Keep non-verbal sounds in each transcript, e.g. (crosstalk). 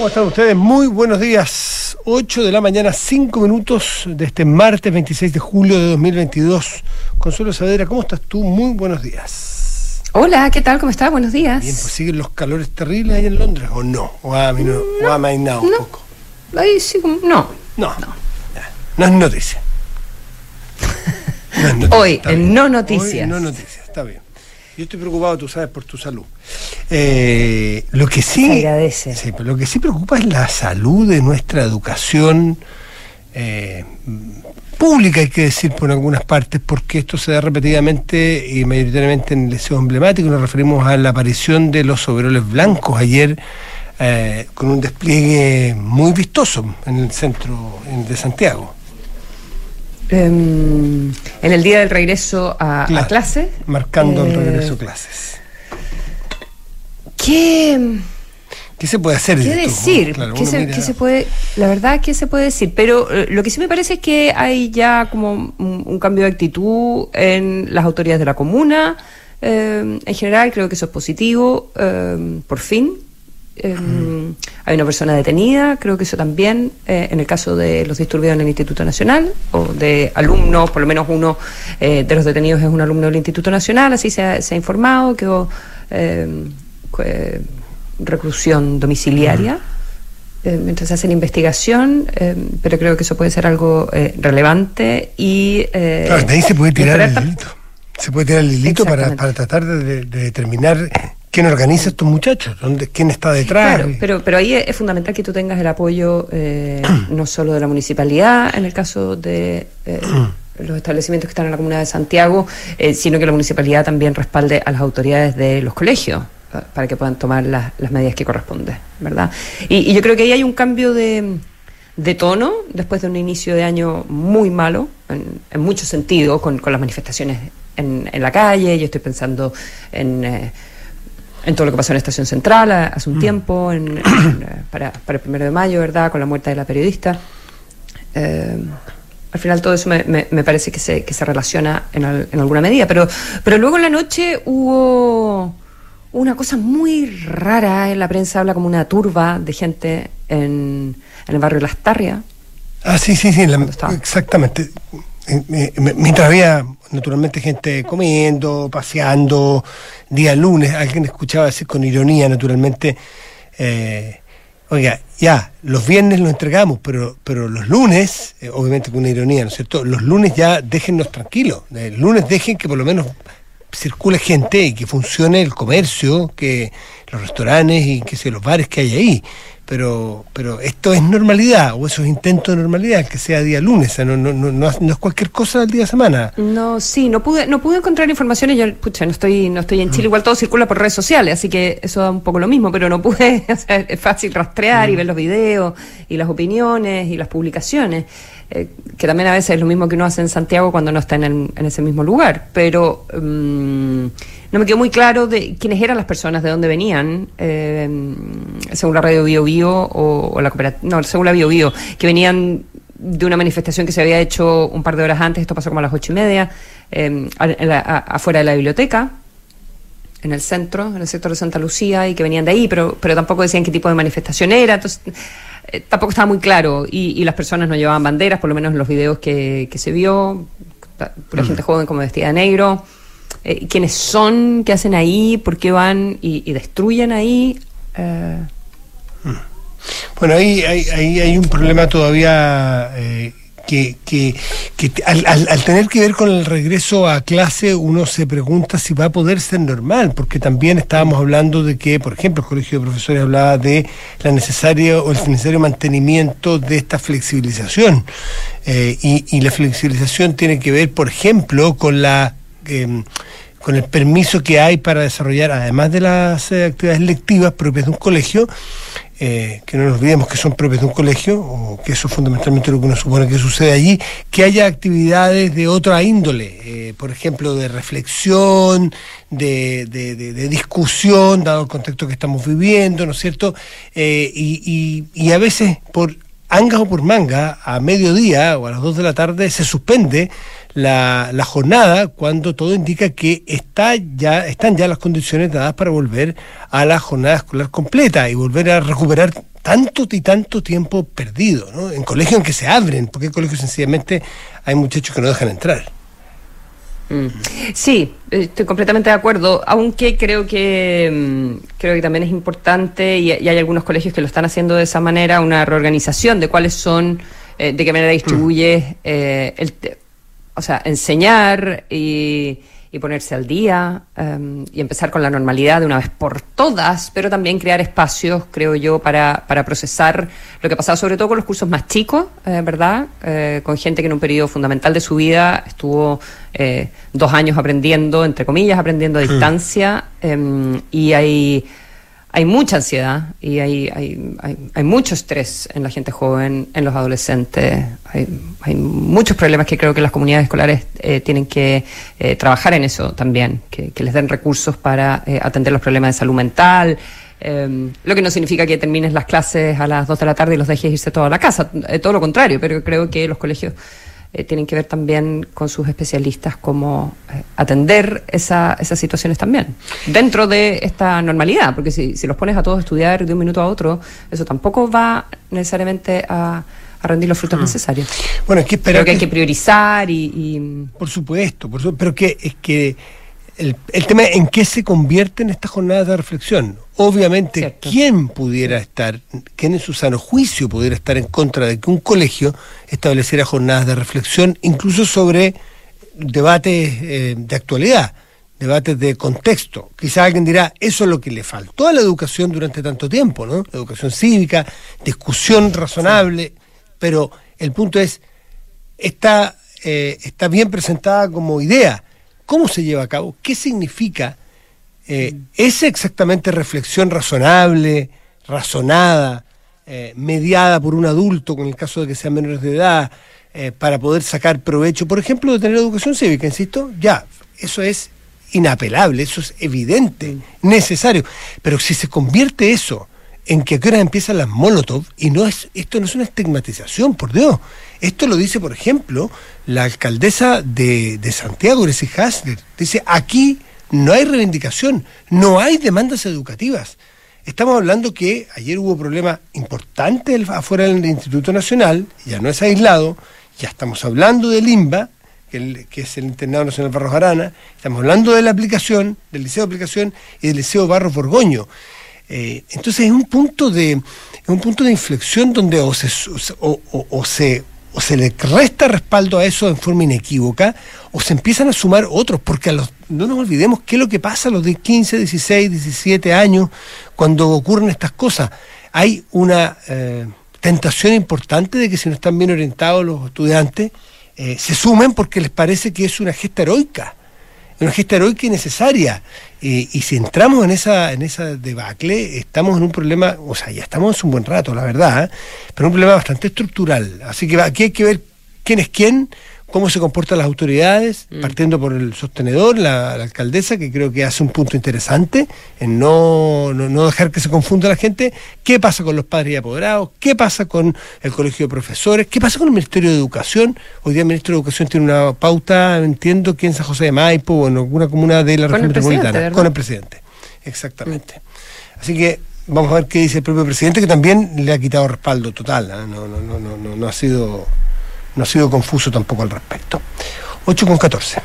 ¿Cómo están ustedes? Muy buenos días. 8 de la mañana, 5 minutos de este martes 26 de julio de 2022. Consuelo Saavedra, ¿cómo estás tú? Muy buenos días. Hola, ¿qué tal? ¿Cómo estás? Buenos días. Bien, pues siguen los calores terribles ahí en Londres, ¿o no? ¿O ha, no, o ha amainado un poco? Ahí sí, no. No, no. No es noticia. No es noticia, Hoy, en. No Noticias. Hoy, no noticias, está bien. Yo estoy preocupado, tú sabes, por tu salud. Eh, lo que sí. Se agradece. Sí, lo que sí preocupa es la salud de nuestra educación eh, pública, hay que decir por algunas partes, porque esto se da repetidamente y mayoritariamente en el liceo emblemático. Nos referimos a la aparición de los overoles blancos ayer. eh, con un despliegue muy vistoso en el centro en- de Santiago. Em, en el día del regreso a, a Claro, clase. Marcando el eh, regreso a clases. ¿Qué, ¿Qué se puede hacer? qué decir? Claro, ¿Qué, se, mira- qué se puede, la verdad, ¿qué se puede decir? Pero eh, lo que sí me parece es que hay ya como un, un cambio de actitud en las autoridades de la comuna. eh, en general, creo que eso es positivo, eh, por fin. Eh, Hay una persona detenida, creo que eso también, eh, en el caso de los disturbios en el Instituto Nacional, o de alumnos, por lo menos uno eh, de los detenidos es un alumno del Instituto Nacional, así se ha, se ha informado, que eh, eh, reclusión domiciliaria. eh, mientras se hace la investigación, pero creo que eso puede ser algo eh, relevante y... eh, Claro, de ahí se puede tirar el delito. Se puede tirar el delito para, para tratar de, de determinar quién organiza estos muchachos, dónde, quién está detrás. Claro, pero, pero ahí es, fundamental que tú tengas el apoyo eh, (clears throat) no solo de la municipalidad, en el caso de eh, (clears throat) los establecimientos que están en la comuna de Santiago, eh, sino que la municipalidad también respalde a las autoridades de los colegios pa- para que puedan tomar las, las medidas que corresponden, ¿verdad? Y, y yo creo que ahí hay un cambio de, de tono después de un inicio de año muy malo, en, en muchos sentidos, con, con las manifestaciones en, en la calle, yo estoy pensando en... en todo lo que pasó en Estación Central hace un tiempo, en- en, eh, para, para el primero de mayo, ¿verdad? Con la muerte de la periodista. Eh, al final todo eso me, me- me parece que se, que se relaciona en, al- en alguna medida. Pero, pero luego en la noche hubo una cosa muy rara. En la prensa habla como una turba de gente en, en el barrio Las Tarrias. Ah, sí, sí, sí, la- exactamente. Eh, eh, Mientras había naturalmente gente comiendo, paseando, día lunes, alguien escuchaba decir con ironía, naturalmente, eh, oiga, ya, los viernes los entregamos, pero, pero los lunes, eh, obviamente con una ironía, ¿no es cierto? Los lunes ya déjennos tranquilos, el lunes dejen que por lo menos circule gente y que funcione el comercio, que los restaurantes y que sé, los bares que hay ahí. Pero, pero esto es normalidad, o eso es intento de normalidad, que sea día lunes, o sea, no, no, no, no es- cualquier cosa del día de semana. No, sí, no pude, no pude encontrar informaciones. Yo, pucha, no estoy, no estoy en Chile, igual todo circula por redes sociales, así que eso da un poco lo mismo, pero no pude, (laughs) o sea, es fácil rastrear y ver los videos y las opiniones y las publicaciones, eh, que también a veces es lo mismo que uno hace en Santiago cuando no está en, ese mismo lugar. Pero mm, no me quedó muy claro de quiénes eran las personas, de dónde venían, eh, según la radio Bio Bio o, o la cooperativa, no, según la Bio Bio, que venían de una manifestación que se había hecho un par de horas antes, esto pasó como a las ocho y media, eh, a- afuera de la biblioteca, en el centro, en el sector de Santa Lucía, y que venían de ahí, pero, pero tampoco decían qué tipo de manifestación era, entonces eh, tampoco estaba muy claro, y, y las personas no llevaban banderas, por lo menos en los videos que, que se vio, pura gente joven como vestida de negro, eh, quiénes son, qué hacen ahí, por qué van y, y destruyen ahí. eh, Bueno, ahí ahí hay un problema todavía eh, que, que, que al, al- al tener que ver con el regreso a clase uno se pregunta si va a poder ser normal, porque también estábamos hablando de que, por ejemplo, el Colegio de Profesores hablaba de la necesaria o el necesario mantenimiento de esta flexibilización. Eh, y, y la flexibilización tiene que ver, por ejemplo, con la... em, con el permiso que hay para desarrollar, además de las eh, actividades lectivas propias de un colegio, eh, que no nos olvidemos que son propias de un colegio, o que eso es fundamentalmente lo que uno supone que sucede allí, que haya actividades de otra índole, eh, por ejemplo, de reflexión, de, de- de- de discusión, dado el contexto que estamos viviendo, ¿no es cierto? Y, y- y a veces, por angas o por manga, a mediodía o a las 2 de la tarde se suspende la, la jornada cuando todo indica que está ya, están ya las condiciones dadas para volver a la jornada escolar completa y volver a recuperar tanto y tanto tiempo perdido, ¿no? En colegios en que se abren, porque en colegios sencillamente hay muchachos que no dejan entrar. Mm. Sí, estoy completamente de acuerdo, aunque creo que mm, creo que también es importante y, hay algunos colegios que lo están haciendo de esa manera, una reorganización de cuáles son, eh, de qué manera distribuye, eh, el, o sea, enseñar y y ponerse al día em, y empezar con la normalidad de una vez por todas, pero también crear espacios, creo yo, para, para procesar lo que ha pasado, sobre todo con los cursos más chicos, eh, ¿verdad? Eh, con gente que en un periodo fundamental de su vida estuvo eh, dos años aprendiendo, entre comillas, aprendiendo a distancia, em, y hay hay mucha ansiedad y hay, hay, hay, mucho estrés en la gente joven, en los adolescentes. Hay, hay muchos problemas que creo que las comunidades escolares eh, tienen que eh, trabajar en eso también, que, les den recursos para eh, atender los problemas de salud mental. Em, lo que no significa que termines las clases a las 2 de la tarde y los dejes irse toda a la casa, todo lo contrario, pero creo que los colegios eh, tienen que ver también con sus especialistas cómo eh, atender esa, esas situaciones también, dentro de esta normalidad, porque si, si los pones a todos a estudiar de un minuto a otro, eso tampoco va necesariamente a, rendir los frutos mm. necesarios. Bueno, es que esperar. que, hay que priorizar y. Por supuesto, por supuesto, pero que es que el, el tema es en qué se convierten estas jornadas de reflexión obviamente, ¿quién pudiera estar, quién en su sano juicio pudiera estar en contra de que un colegio estableciera jornadas de reflexión, incluso sobre debates eh, de actualidad, debates de contexto? Quizá alguien dirá, eso es lo que le faltó a la educación durante tanto tiempo, ¿no? educación cívica, discusión razonable, pero el punto es, está, eh, está bien presentada como idea. ¿Cómo se lleva a cabo? ¿Qué significa? Eh, ¿Es exactamente reflexión razonable, razonada, eh, mediada por un adulto, con el caso de que sean menores de edad, eh, para poder sacar provecho, por ejemplo, de tener educación cívica, insisto? Ya, eso es inapelable, eso es evidente, necesario. Pero si se convierte eso en que ahora empiezan las Molotov, y no es, esto no es una estigmatización, por Dios. Esto lo dice, por ejemplo, la alcaldesa de, Santiago, Grecia Hasler. Dice, aquí no hay reivindicación, no hay demandas educativas. Estamos hablando que ayer hubo problemas importantes afuera del Instituto Nacional, ya no es aislado, ya estamos hablando del INBA, que, es el Internado Nacional Barros Arana, estamos hablando de la aplicación, del Liceo de Aplicación y del Liceo Barros Borgoño. Eh, entonces es un punto de un punto de inflexión donde o se, o se o se le resta respaldo a eso en forma inequívoca, o se empiezan a sumar otros, porque a los, no nos olvidemos qué es lo que pasa a los de 15, 16, 17 años cuando ocurren estas cosas. Hay una eh, tentación importante de que si no están bien orientados los estudiantes, eh, se sumen porque les parece que es una gesta heroica una gesta heroica y necesaria. y si entramos en esa, en esa debacle, estamos en un problema, o sea, ya estamos un buen rato, la verdad, ¿eh? pero un problema bastante estructural. Así que aquí hay que ver quién es quién, cómo se comportan las autoridades, mm. partiendo por el sostenedor, la, alcaldesa, que creo que hace un punto interesante en no, no, dejar que se confunda la gente, qué pasa con los padres y apoderados, qué pasa con el colegio de profesores, qué pasa con el Ministerio de Educación. Hoy día el Ministerio de Educación tiene una pauta, entiendo, que en San José de Maipo o en alguna comuna de la región metropolitana, con el presidente. Exactamente. Así que vamos a ver qué dice el propio presidente, que también le ha quitado respaldo total, ¿eh? no, no, no, no, no ha sido no ha sido confuso tampoco al respecto. 8 con 14.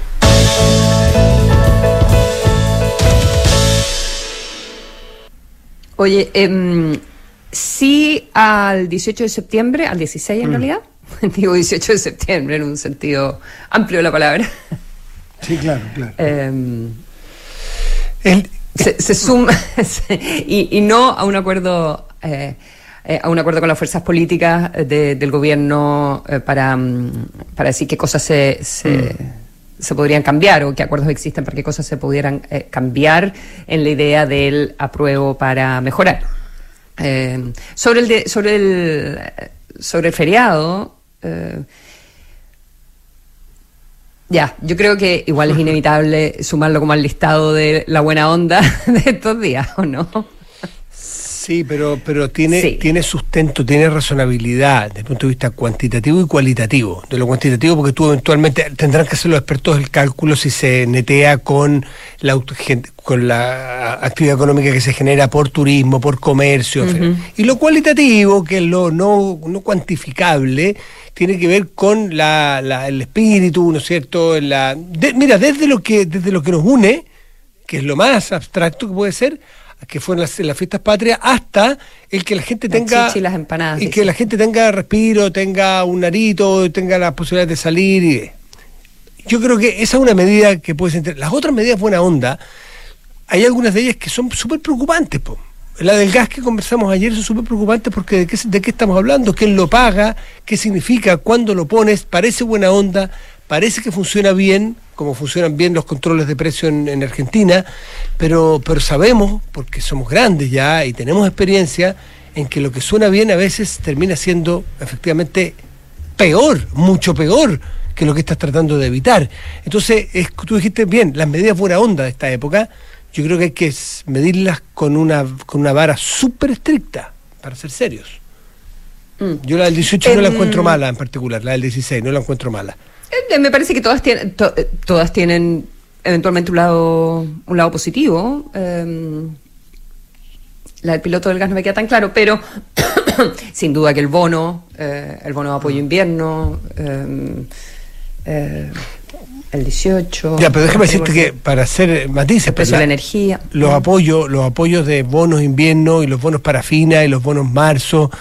Oye, eh, sí al 18 de septiembre, al 16 en mm. realidad, (laughs) digo 18 de septiembre en un sentido amplio de la palabra. Sí, claro, claro. Em, se, suma (laughs) y, y, no a un acuerdo eh, eh, a un acuerdo con las fuerzas políticas eh, del gobierno eh, para, mm, para decir qué cosas se, mm. se, podrían cambiar o qué acuerdos existen para qué cosas se pudieran cambiar en la idea del apruebo para mejorar. sobre el sobre el sobre el feriado ya, yo creo que igual es (laughs) inevitable sumarlo como al listado de la buena onda (laughs) de estos días, ¿o no? Sí, pero, pero tiene, tiene sustento, tiene razonabilidad desde el punto de vista cuantitativo y cualitativo. De lo cuantitativo, porque tú eventualmente tendrán que hacer los expertos el cálculo si se netea con la, con la actividad económica que se genera por turismo, por comercio. Y lo cualitativo, que es lo no, no cuantificable, tiene que ver con la, el espíritu, ¿no es cierto? La, mira, desde lo, que, desde lo que nos une, que es lo más abstracto que puede ser, que fue en las, fiestas patrias, hasta el que la gente tenga. y las empanadas. Y que la gente tenga respiro, tenga un narito, tenga la posibilidad de salir. Y, yo creo que esa es una medida que puede ser. Las otras medidas buena onda, hay algunas de ellas que son súper preocupantes. La del gas que conversamos ayer son súper preocupantes porque de qué, de qué estamos hablando, quién lo paga, qué significa, cuándo lo pones, parece buena onda, parece que funciona bien, como funcionan bien los controles de precio en, Argentina, pero, pero sabemos, porque somos grandes ya y tenemos experiencia, en que lo que suena bien a veces termina siendo efectivamente peor, mucho peor que lo que estás tratando de evitar. Entonces, tú dijiste bien, las medidas buena onda de esta época, yo creo que hay que medirlas con una, con una vara súper estricta, para ser serios. Mm. Yo la del 18 no la encuentro mala en particular, la del 16 no la encuentro mala. Eh, me parece que todas tienen, eh, todas tienen eventualmente un lado, un lado positivo. Em, la del piloto del gas no me queda tan claro, pero (coughs) sin duda que el bono, eh, el bono de apoyo invierno, em, el 18. Ya, pero déjame decirte que para hacer matices, pero la, la energía. Los apoyos, los apoyos de bonos invierno y los bonos para fina y los bonos marzo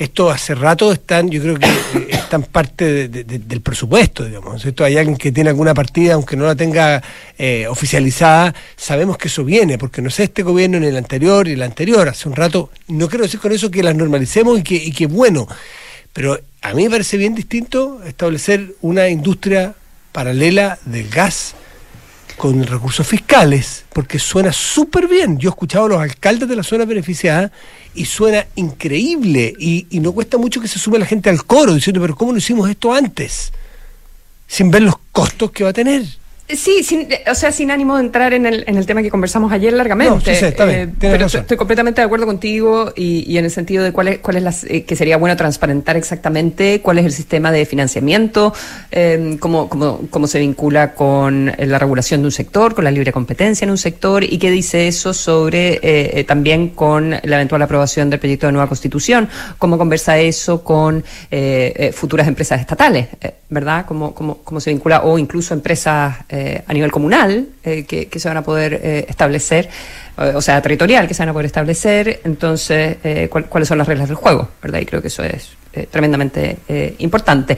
esto hace rato están, yo creo que eh, están parte del presupuesto, digamos. Esto hay alguien que tiene alguna partida, aunque no la tenga eh, oficializada, sabemos que eso viene, porque no sé este gobierno ni el anterior y el anterior, hace un rato, no quiero decir con eso que las normalicemos y que, y bueno, pero a mí me parece bien distinto establecer una industria paralela del gas con recursos fiscales, porque suena súper bien. Yo he escuchado a los alcaldes de la zona beneficiada y suena increíble y, no cuesta mucho que se sume la gente al coro diciendo, pero ¿cómo no hicimos esto antes? Sin ver los costos que va a tener. Sí, sin, o sea, sin ánimo de entrar en el, en el tema que conversamos ayer largamente. Eh, pero estoy completamente de acuerdo contigo y, en el sentido de cuál es, cuál es la, eh, que sería bueno transparentar exactamente cuál es el sistema de financiamiento, eh, cómo, cómo, cómo se vincula con la regulación de un sector, con la libre competencia en un sector y qué dice eso sobre eh, también con la eventual aprobación del proyecto de nueva constitución, cómo conversa eso con futuras empresas estatales, ¿verdad? Cómo, cómo, cómo se vincula o incluso empresas eh, a nivel comunal eh, que, se van a poder eh, establecer, o sea, territorial que se van a poder establecer, entonces, cuáles son las reglas del juego, ¿verdad? Y creo que eso es tremendamente importante.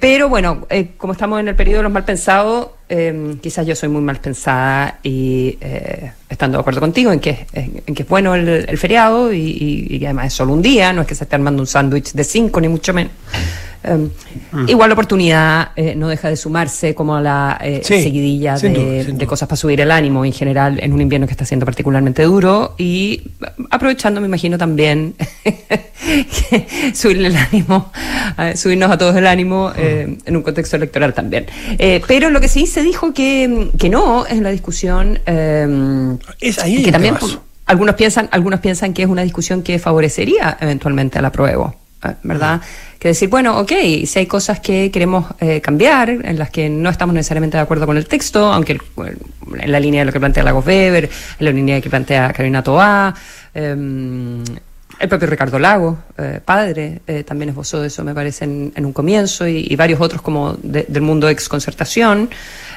pero bueno, como estamos en el periodo de los mal pensados, quizás yo soy muy mal pensada y estando de acuerdo contigo en que, en, que es bueno el, feriado y, y, además es solo un día, no es que se esté armando un sándwich de cinco, ni mucho menos. Em, mm. Igual la oportunidad eh, no deja de sumarse como a la eh, seguidilla de, cosas para subir el ánimo en general en un invierno que está siendo particularmente duro y aprovechando, me imagino también, (laughs) subirle el ánimo, subirnos a todos el ánimo eh, mm. en un contexto electoral también. pero lo que sí se dijo que, que no en la discusión em, es ahí que también algunos piensan algunos piensan que es una discusión que favorecería eventualmente al apruebo, ¿verdad? que decir, bueno, ok, si hay cosas que queremos eh, cambiar, en las que no estamos necesariamente de acuerdo con el texto, aunque en la línea de lo que plantea Lagos Weber, en la línea de que plantea Carolina Toá, em, el propio Ricardo Lago, eh, padre, eh, también esbozó eso, me parece, en, un comienzo, y, varios otros como del mundo ex concertación.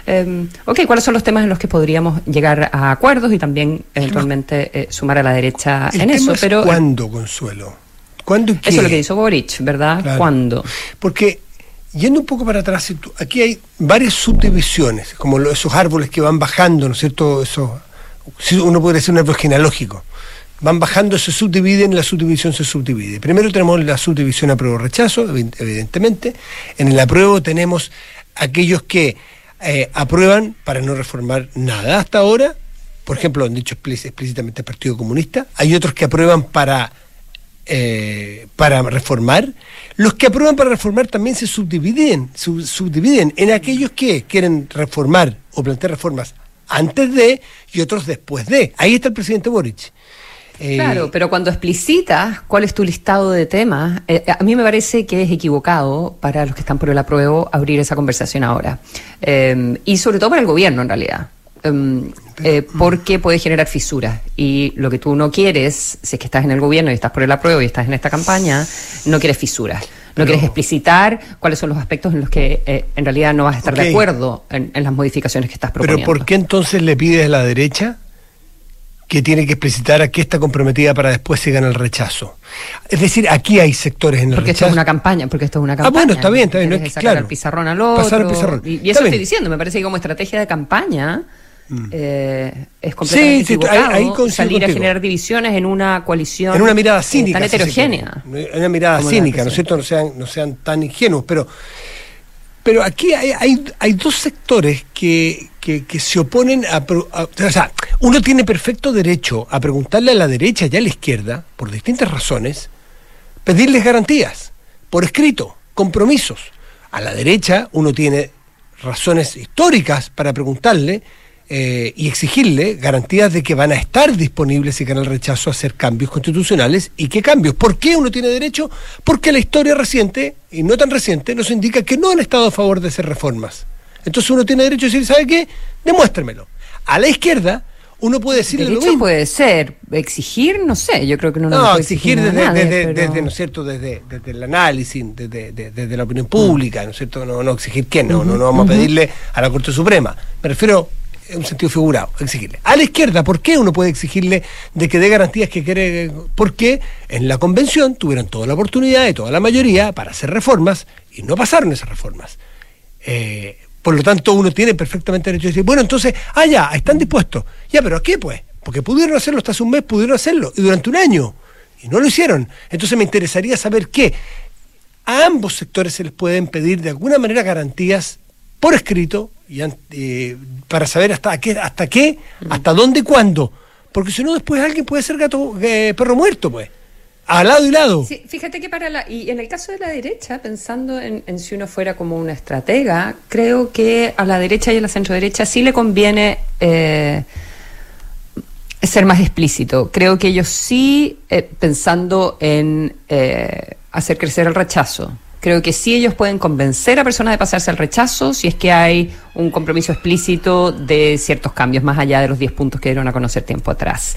Eh, ok, ¿cuáles son los temas en los que podríamos llegar a acuerdos y también eventualmente sumar a la derecha en eso? Pero ¿Cuándo, Consuelo? ¿Cuándo Eso es lo que hizo Boric, ¿verdad? ¿Cuándo? Porque, yendo un poco para atrás, aquí hay varias subdivisiones, como esos árboles que van bajando, ¿no es cierto? Eso, uno podría decir un árbol genealógico. Van bajando, se subdividen, la subdivisión se subdivide. Primero tenemos la subdivisión apruebo-rechazo, evidentemente. En el apruebo tenemos aquellos que eh, aprueban para no reformar nada hasta ahora. Por ejemplo, han dicho explícitamente el Partido Comunista. Hay otros que aprueban para eh, para reformar, los que aprueban para reformar también se subdividen, subdividen en aquellos que quieren reformar o plantear reformas antes de y otros después de. Ahí está el presidente Boric. Eh, claro, pero cuando explicitas cuál es tu listado de temas, eh, a mí me parece que es equivocado para los que están por el apruebo abrir esa conversación ahora. Eh, y sobre todo para el gobierno, en realidad. Em, porque puede generar fisuras. Y lo que tú no quieres, si es que estás en el gobierno y estás por el apruebo y estás en esta campaña, no quieres fisuras. No quieres explicitar cuáles son los aspectos en los que en realidad no vas a estar de acuerdo en, en, las modificaciones que estás proponiendo. Pero ¿por qué entonces le pides a la derecha que tiene que explicitar a qué está comprometida para después se gana el rechazo. Es decir, aquí hay sectores en el porque rechazo. esto es una campaña, porque esto es una campaña. Ah, bueno, está bien, está bien. No es que, claro. el pizarrón al otro. Pasar el pizarrón. Y, eso estoy diciendo, me parece que como estrategia de campaña. Eh, es completamente sí, equivocado ahí, ahí salir a generar divisiones en una coalición en una mirada cínica, tan heterogénea. En una mirada cínica, ¿no es cierto? No sean, no sean tan ingenuos, pero pero aquí hay, hay, hay dos sectores que, que, se oponen a, O sea, uno tiene perfecto derecho a preguntarle a la derecha y a la izquierda, por distintas razones, pedirles garantías, por escrito, compromisos. A la derecha uno tiene razones históricas para preguntarle eh, y exigirle garantías de que van a estar disponibles si gana el rechazo a hacer cambios constitucionales. ¿Y qué cambios? ¿Por qué uno tiene derecho? Porque la historia reciente, y no tan reciente, nos indica que no han estado a favor de hacer reformas. Entonces uno tiene derecho a decir, ¿sabe qué? Demuéstremelo. A la izquierda, uno puede decirle lo mismo. puede ser. Exigir, no sé, yo creo que no No, puede exigir, desde, ¿no es cierto?, desde, el análisis, desde, la opinión pública, ¿no es cierto? No, no exigir quién, no, no, no vamos a pedirle a la Corte Suprema. Me refiero un sentido figurado, exigirle. A la izquierda, ¿por qué uno puede exigirle de que dé garantías que quiere? Porque en la convención tuvieron toda la oportunidad y toda la mayoría para hacer reformas y no pasaron esas reformas. Eh, por lo tanto, uno tiene perfectamente derecho a decir, bueno, entonces, ah, ya, están dispuestos. Ya, pero ¿a qué pues? Porque pudieron hacerlo hasta hace un mes, pudieron hacerlo, y durante un año, y no lo hicieron. Entonces me interesaría saber qué. A ambos sectores se les pueden pedir de alguna manera garantías por escrito y, eh, para saber hasta qué, hasta qué, hasta dónde y cuándo. Porque si no, después alguien puede ser gato, eh, perro muerto, pues. A lado y lado. Sí, fíjate que para la. Y en el caso de la derecha, pensando en, si uno fuera como una estratega, creo que a la derecha y a la centro derecha sí le conviene. Eh, ser más explícito. Creo que ellos sí, pensando en hacer crecer el rechazo, Creo que sí ellos pueden convencer a personas de pasarse al rechazo si es que hay un compromiso explícito de ciertos cambios, más allá de los 10 puntos que dieron a conocer tiempo atrás.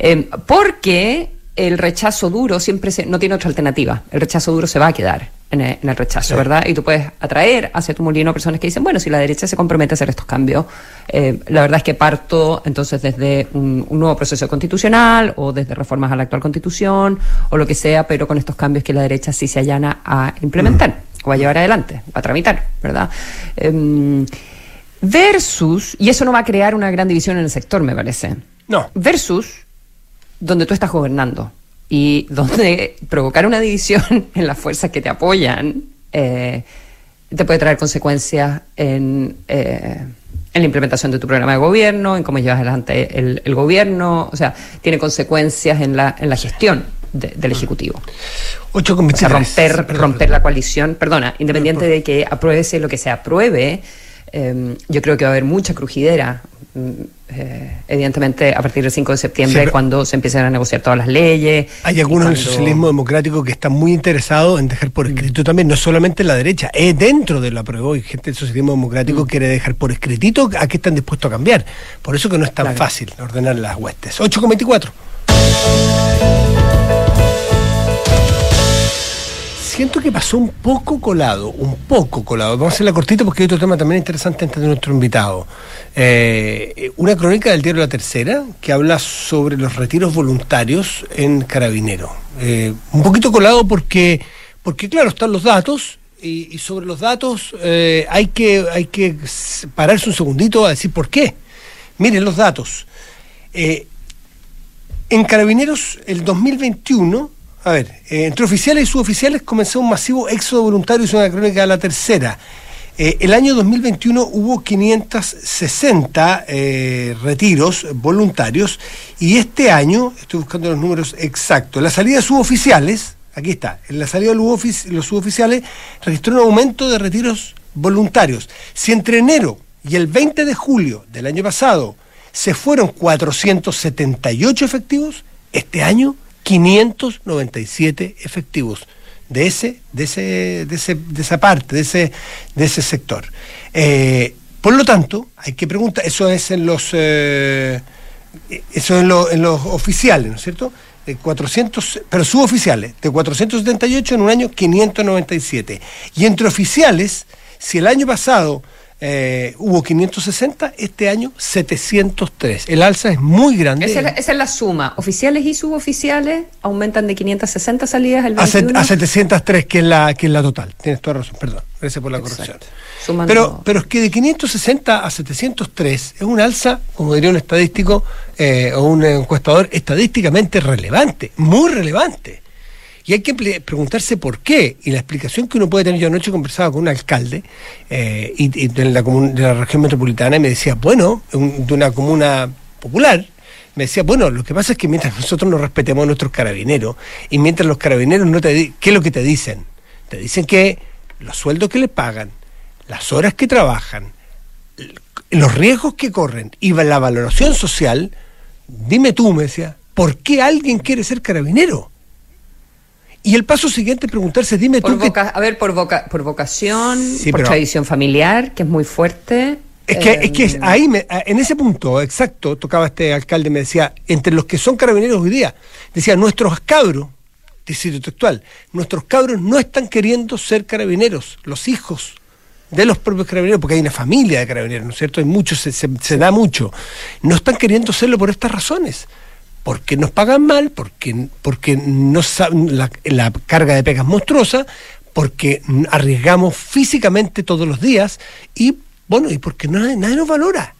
Eh, porque el rechazo duro siempre se, no tiene otra alternativa. El rechazo duro se va a quedar en el, rechazo, ¿verdad? Y tú puedes atraer hacia tu molino personas que dicen, bueno, si la derecha se compromete a hacer estos cambios, eh, la verdad es que parto entonces desde un, nuevo proceso constitucional o desde reformas a la actual constitución o lo que sea, pero con estos cambios que la derecha sí se allana a implementar o a llevar adelante, a tramitar, ¿verdad? Em, versus, y eso no va a crear una gran división en el sector, me parece. No. Versus donde tú estás gobernando y donde (laughs) provocar una división (laughs) en las fuerzas que te apoyan eh, te puede traer consecuencias en, eh, en, la implementación de tu programa de gobierno, en cómo llevas adelante el, gobierno, o sea, tiene consecuencias en la, en la gestión del Ejecutivo. Ocho o sea, romper, romper la coalición, perdona, independiente de que apruebe lo que se apruebe, eh, yo creo que va a haber mucha crujidera, mm, eh, evidentemente a partir del 5 de septiembre, cuando se empiecen a negociar todas las leyes. Hay algunos del socialismo democrático que están muy interesados en dejar por escrito mm. también, no solamente la derecha, es dentro de la prueba y gente del socialismo democrático mm. quiere dejar por escritito a qué están dispuestos a cambiar. Por eso que no es tan fácil ordenar las huestes. 8,24 siento que pasó un poco colado, un poco colado. Vamos a hacer la cortita porque hay otro tema también interesante antes de nuestro invitado. Eh, una crónica del diario La Tercera que habla sobre los retiros voluntarios en Carabinero. Eh, un poquito colado porque, porque claro, están los datos y, sobre los datos eh, hay, que, hay que pararse un segundito a decir por qué. Miren los datos. en Carabineros, el 2021 a ver, eh, entre oficiales y suboficiales comenzó un masivo éxodo voluntario, es una crónica de la tercera. Eh, el año 2021 hubo 560 eh, retiros voluntarios y este año, estoy buscando los números exactos, la salida de suboficiales, aquí está, en la salida de los suboficiales registró un aumento de retiros voluntarios. Si entre enero y el 20 de julio del año pasado se fueron 478 efectivos, Este año 597 efectivos de ese, de ese, de ese, de esa parte, de ese, de ese sector. Eh, por lo tanto, hay que preguntar, eso es en los eh, eso en, en los oficiales, ¿no es cierto? De 400, pero suboficiales, de 478 en un año 597. Y entre oficiales, si el año pasado eh, hubo 560, este año 703. El alza es muy grande. Esa es, la, suma. Oficiales y suboficiales aumentan de 560 salidas al 21. A, 703, que es, la, que es la total. Tienes toda razón, perdón. Gracias por la corrección. Pero, pero es que de 560 a 703 es un alza, como diría un estadístico eh, o un encuestador, estadísticamente relevante, muy relevante. Y hay que preguntarse por qué. Y la explicación que uno puede tener, yo anoche conversaba con un alcalde eh, y, de, la de, la región metropolitana y me decía, bueno, de una comuna popular, me decía, bueno, lo que pasa es que mientras nosotros nos respetemos a nuestros carabineros y mientras los carabineros no te ¿qué es lo que te dicen? Te dicen que los sueldos que le pagan, las horas que trabajan, los riesgos que corren y la valoración social, dime tú, me decía, ¿por qué alguien quiere ser carabinero? Y el paso siguiente es preguntarse, dime tú. A ver, por, voca por vocación, por tradición familiar, que es muy fuerte. Es que, es que eh, ahí, en ese punto exacto, tocaba este alcalde, me decía, entre los que son carabineros hoy día, decía, nuestros cabros, distrito textual, nuestros cabros no están queriendo ser carabineros, los hijos de los propios carabineros, porque hay una familia de carabineros, ¿no es cierto? Hay muchos, se, se da mucho. No están queriendo serlo por estas razones porque nos pagan mal, porque, porque no la, la carga de pegas monstruosa, porque arriesgamos físicamente todos los días y, bueno, y porque nadie, nadie nos valora.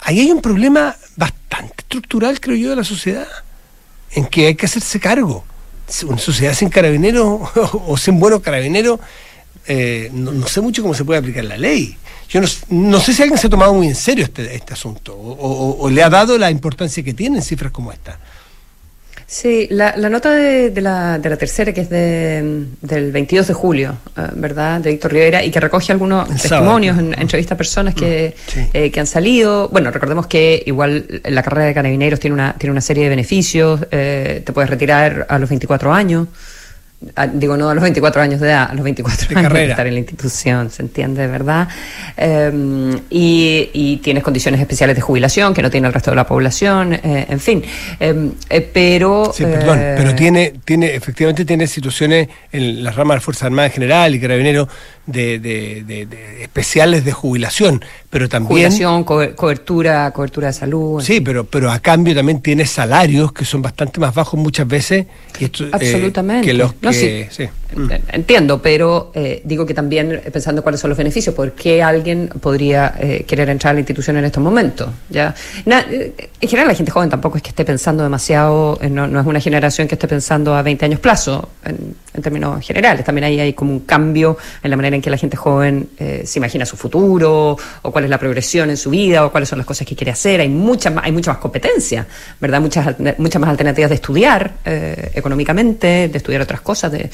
Ahí hay un problema bastante estructural, creo yo, de la sociedad, en que hay que hacerse cargo. Una sociedad sin carabineros (laughs) o sin buenos carabineros, eh, no, sé mucho cómo se puede aplicar la ley. Yo no, sé si alguien se ha tomado muy en serio este, este asunto o, le ha dado la importancia que tiene en cifras como esta. Sí, la, nota de, la, de la tercera, que es de, del 22 de julio, eh, ¿verdad?, de Víctor Rivera, y que recoge algunos testimonios en, entrevistas a personas que, mm, eh, que han salido. Bueno, recordemos que igual la carrera de carabineros tiene una, tiene una serie de beneficios, eh, te puedes retirar a los 24 años digo no a los 24 años de edad, a los 24 años de estar en la institución, ¿se entiende, verdad? Em, y, y, tienes condiciones especiales de jubilación que no tiene el resto de la población, eh, en fin. Em, eh, pero. Sí, perdón, eh, pero tiene, tiene, efectivamente tiene situaciones en las ramas de Fuerza Armada en general y Carabineros de, de, de, especiales de jubilación, pero también... Jubilación, cobertura, cobertura de salud. Sí, pero, pero a cambio también tiene salarios que son bastante más bajos muchas veces y esto, Absolutamente. que los que... sí. Mm. Entiendo, pero eh, digo que también pensando cuáles son los beneficios, ¿por qué alguien podría eh, querer entrar a la institución en estos momentos? ¿ya? Eh, en general la gente joven tampoco es que esté pensando demasiado, no, no, es una generación que esté pensando a 20 años plazo, en, términos generales, también ahí hay como un cambio en la manera en que la gente joven se imagina su futuro, o cuál es la progresión en su vida, o cuáles son las cosas que quiere hacer, hay mucha más, hay mucha más competencia, ¿verdad? Muchas, muchas más alternativas de estudiar económicamente, de estudiar otras cosas, de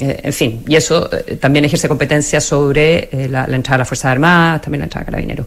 eh, en fin, y eso eh, también ejerce competencia sobre eh, la, entrada a las Fuerzas Armadas, también la entrada a Carabineros.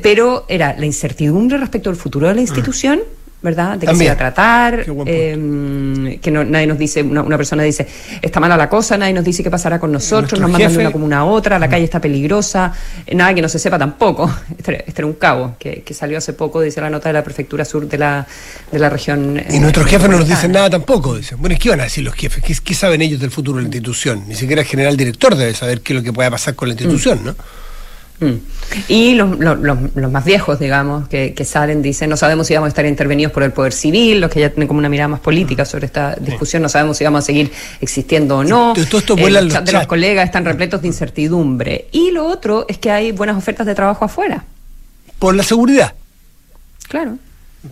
pero era la incertidumbre respecto al futuro de la institución. ¿Verdad? De que se iba a tratar, eh, que no, nadie nos dice, una, persona dice, está mala la cosa, nadie nos dice qué pasará con nosotros, nos mandan de una comuna a otra, la calle está peligrosa, eh, nada que no se sepa tampoco. (laughs) Este, este, era un cabo que, salió hace poco, dice la nota de la prefectura sur de la, de la región. y nuestros eh, jefes no nos dicen nada tampoco, dicen. Bueno, ¿qué van a decir los jefes? ¿Qué, ¿Qué, saben ellos del futuro de la institución? Ni siquiera el general director debe saber qué es lo que pueda pasar con la institución, ¿no? Mm. Y los, los, más viejos, digamos, que, salen, dicen, no sabemos si vamos a estar intervenidos por el poder civil, los que ya tienen como una mirada más política sobre esta discusión, no sabemos si vamos a seguir existiendo o no. Todo esto eh, los de los colegas están repletos de incertidumbre. Y lo otro es que hay buenas ofertas de trabajo afuera. Por la seguridad. Claro.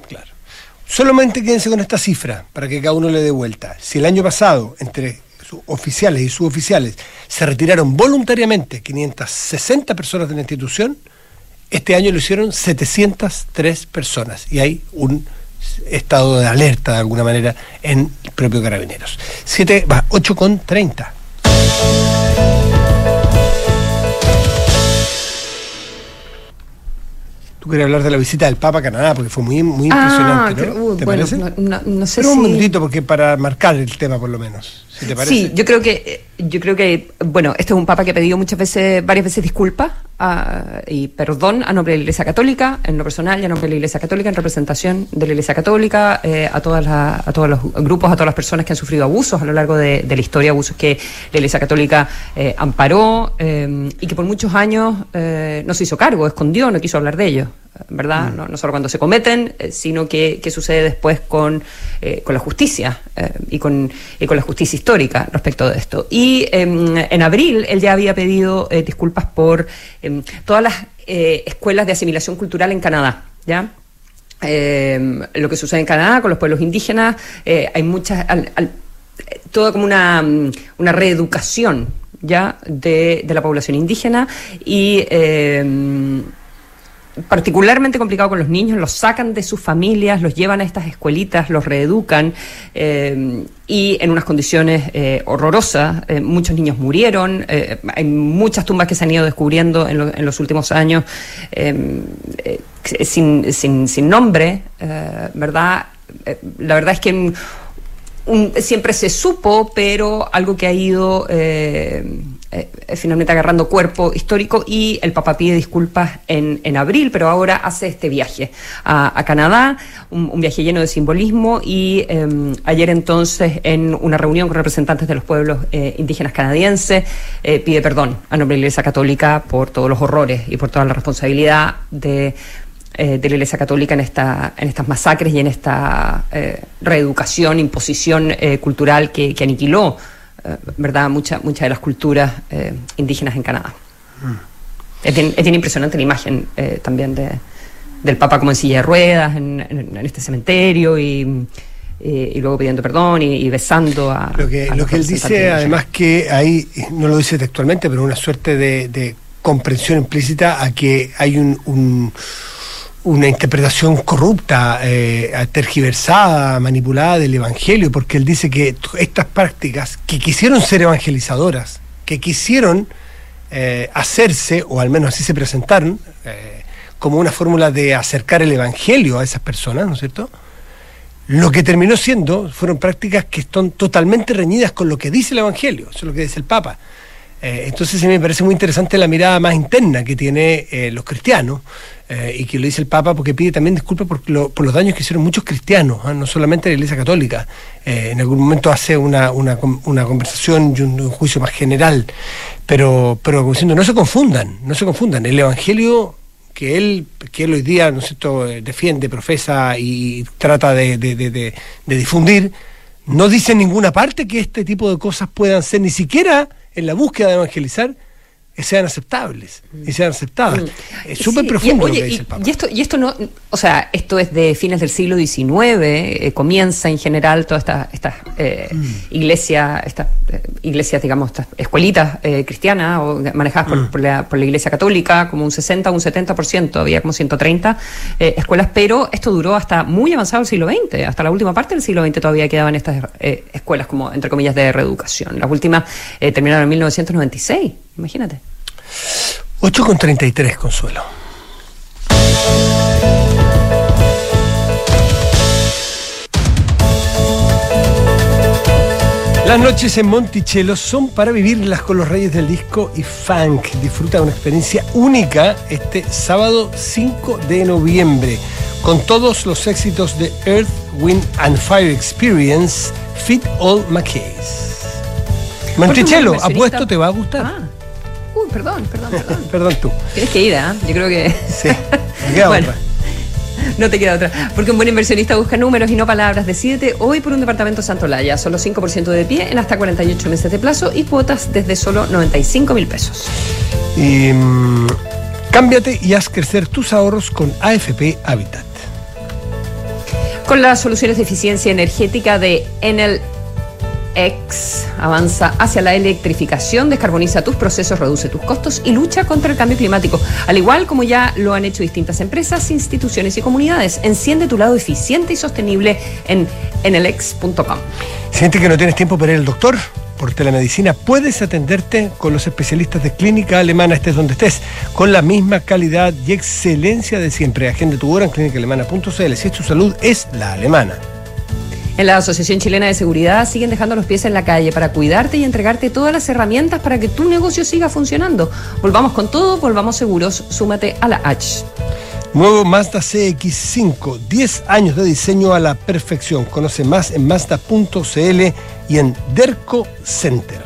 Claro. Solamente quédense con esta cifra para que cada uno le dé vuelta. Si el año pasado, entre oficiales y suboficiales, se retiraron voluntariamente 560 personas de la institución, este año lo hicieron 703 personas y hay un estado de alerta de alguna manera en el propio Carabineros. 7, va, 8 con 30. Tú querías hablar de la visita del Papa a Canadá, porque fue muy, muy ah, impresionante, ¿no? ¿Te parece? No, no, sé Pero un minutito, porque para marcar el tema, por lo menos, si te parece. Sí, yo creo que, yo creo que, bueno, este es un Papa que ha pedido muchas veces, varias veces disculpas y perdón a nombre de la Iglesia Católica, en lo personal y a nombre de la Iglesia Católica, en representación de la Iglesia Católica, eh, a, todas a todos los grupos, a todas las personas que han sufrido abusos a lo largo de, la historia, abusos que la Iglesia Católica eh, amparó eh, y que por muchos años no se hizo cargo, escondió, no quiso hablar de ellos. ¿Verdad? Mm. No, solo cuando se cometen, eh, sino que, sucede después con, eh, con la justicia eh, y, con, y con la justicia histórica respecto de esto. Y em, en abril él ya había pedido disculpas por em, todas las escuelas de asimilación cultural en Canadá, ¿ya? Em, lo que sucede en Canadá con los pueblos indígenas, hay muchas, toda como una, una reeducación ya de, de la población indígena y particularmente complicado con los niños, los sacan de sus familias, los llevan a estas escuelitas, los reeducan eh, y en unas condiciones eh, horrorosas. Eh, muchos niños murieron, hay muchas tumbas que se han ido descubriendo en, los últimos años sin, sin, sin, nombre, ¿verdad? la verdad es que siempre se supo, pero algo que ha ido eh, finalmente agarrando cuerpo histórico y el Papa pide disculpas en, en abril, pero ahora hace este viaje a, Canadá, un, viaje lleno de simbolismo y em, ayer entonces en una reunión con representantes de los pueblos eh, indígenas canadienses pide perdón a nombre de la Iglesia Católica por todos los horrores y por toda la responsabilidad de eh, de la Iglesia Católica en, esta, en estas masacres y en esta eh, reeducación, imposición eh, cultural que, aniquiló, ¿verdad?, muchas de las culturas indígenas en Canadá. Mm. Es, bien, impresionante la imagen también de, del Papa como en silla de ruedas en, este cementerio y y luego pidiendo perdón y, besando a. Lo que, lo que él dice, además, que ahí, no lo dice textualmente, pero una suerte de, comprensión implícita a que hay un, una interpretación corrupta, eh, tergiversada, manipulada del Evangelio, porque él dice que estas prácticas que quisieron ser evangelizadoras, que quisieron eh, hacerse, o al menos así se presentaron, eh, como una fórmula de acercar el Evangelio a esas personas, ¿no es cierto? Lo que terminó siendo fueron prácticas que están totalmente reñidas con lo que dice el Evangelio, eso es lo que dice el Papa. Entonces a mí me parece muy interesante la mirada más interna que tienen los cristianos eh, y que lo dice el Papa porque pide también disculpas por, por los daños que hicieron muchos cristianos, ¿ah? no solamente la Iglesia Católica. Eh, en algún momento hace una, una, una conversación y un, juicio más general, pero, pero diciendo, no se confundan, no se confundan. El Evangelio que él, que él hoy día ¿no eh, defiende, profesa y trata de, de, de, de difundir, no dice en ninguna parte que este tipo de cosas puedan ser, ni siquiera en la búsqueda de evangelizar, sean aceptables y sean aceptadas. Mm. Es súper profundo lo que dice el Papa. Y esto, y esto no, o sea, esto es de fines del siglo XIX, eh, comienza en general toda esta, esta eh, mm. iglesia, estas eh, iglesias, digamos, estas escuelitas cristianas o manejadas mm. por, la, por, la, iglesia católica, como un 60 un 70%, había como 130 escuelas, pero esto duró hasta muy avanzado el siglo XX, hasta la última parte del siglo XX todavía quedaban estas escuelas como, entre comillas, de reeducación. Las últimas terminaron en 1996. Imagínate. 8 con 33, Consuelo. Las noches en Monticello son para vivirlas con los reyes del disco y funk. Disfruta de una experiencia única este sábado 5 de noviembre con todos los éxitos de Earth, Wind and Fire Experience, Fit All Case. Monticello, apuesto te va a gustar. Ah perdón, perdón, perdón. (laughs) perdón tú. Tienes que ir, ¿ah? Yo creo que. Sí, me (laughs) queda otra. No te queda otra. Porque un buen inversionista busca números y no palabras. Decídete hoy por un departamento Santolaya. Solo 5% de pie en hasta 48 meses de plazo y cuotas desde solo 95 mil pesos. Y, mm, cámbiate y haz crecer tus ahorros con AFP Habitat. Con las soluciones de eficiencia energética de Enel X avanza hacia la electrificación, descarboniza tus procesos, reduce tus costos y lucha contra el cambio climático, al igual como ya lo han hecho distintas empresas, instituciones y comunidades. Enciende tu lado eficiente y sostenible en enelex.com. ¿Siente que no tienes tiempo para ir al doctor? por telemedicina, puedes atenderte con los especialistas de Clínica Alemana, estés donde estés, con la misma calidad y excelencia de siempre. Agenda tu hora en clínicaalemana.cl. Si es tu salud, es la alemana. En la Asociación Chilena de Seguridad siguen dejando los pies en la calle para cuidarte y entregarte todas las herramientas para que tu negocio siga funcionando. Volvamos con todo, volvamos seguros. Súmate a la H. Nuevo Mazda CX5, 10 años de diseño a la perfección. Conoce más en Mazda.cl y en Derco Center.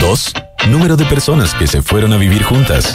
Dos, número de personas que se fueron a vivir juntas.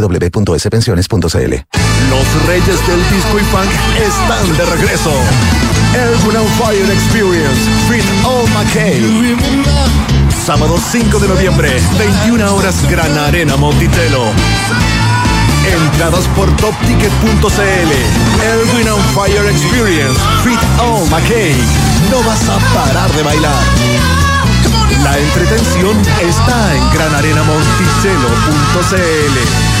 www.spensiones.cl. Los reyes del disco y funk están de regreso. Elgin on Fire Experience, Fit All McKay. Sábado 5 de noviembre, 21 horas, Gran Arena Montitelo. Entradas por topticket.cl. Elwin on Fire Experience, Fit All McKay. No vas a parar de bailar. La entretención está en granarenamonticello.cl.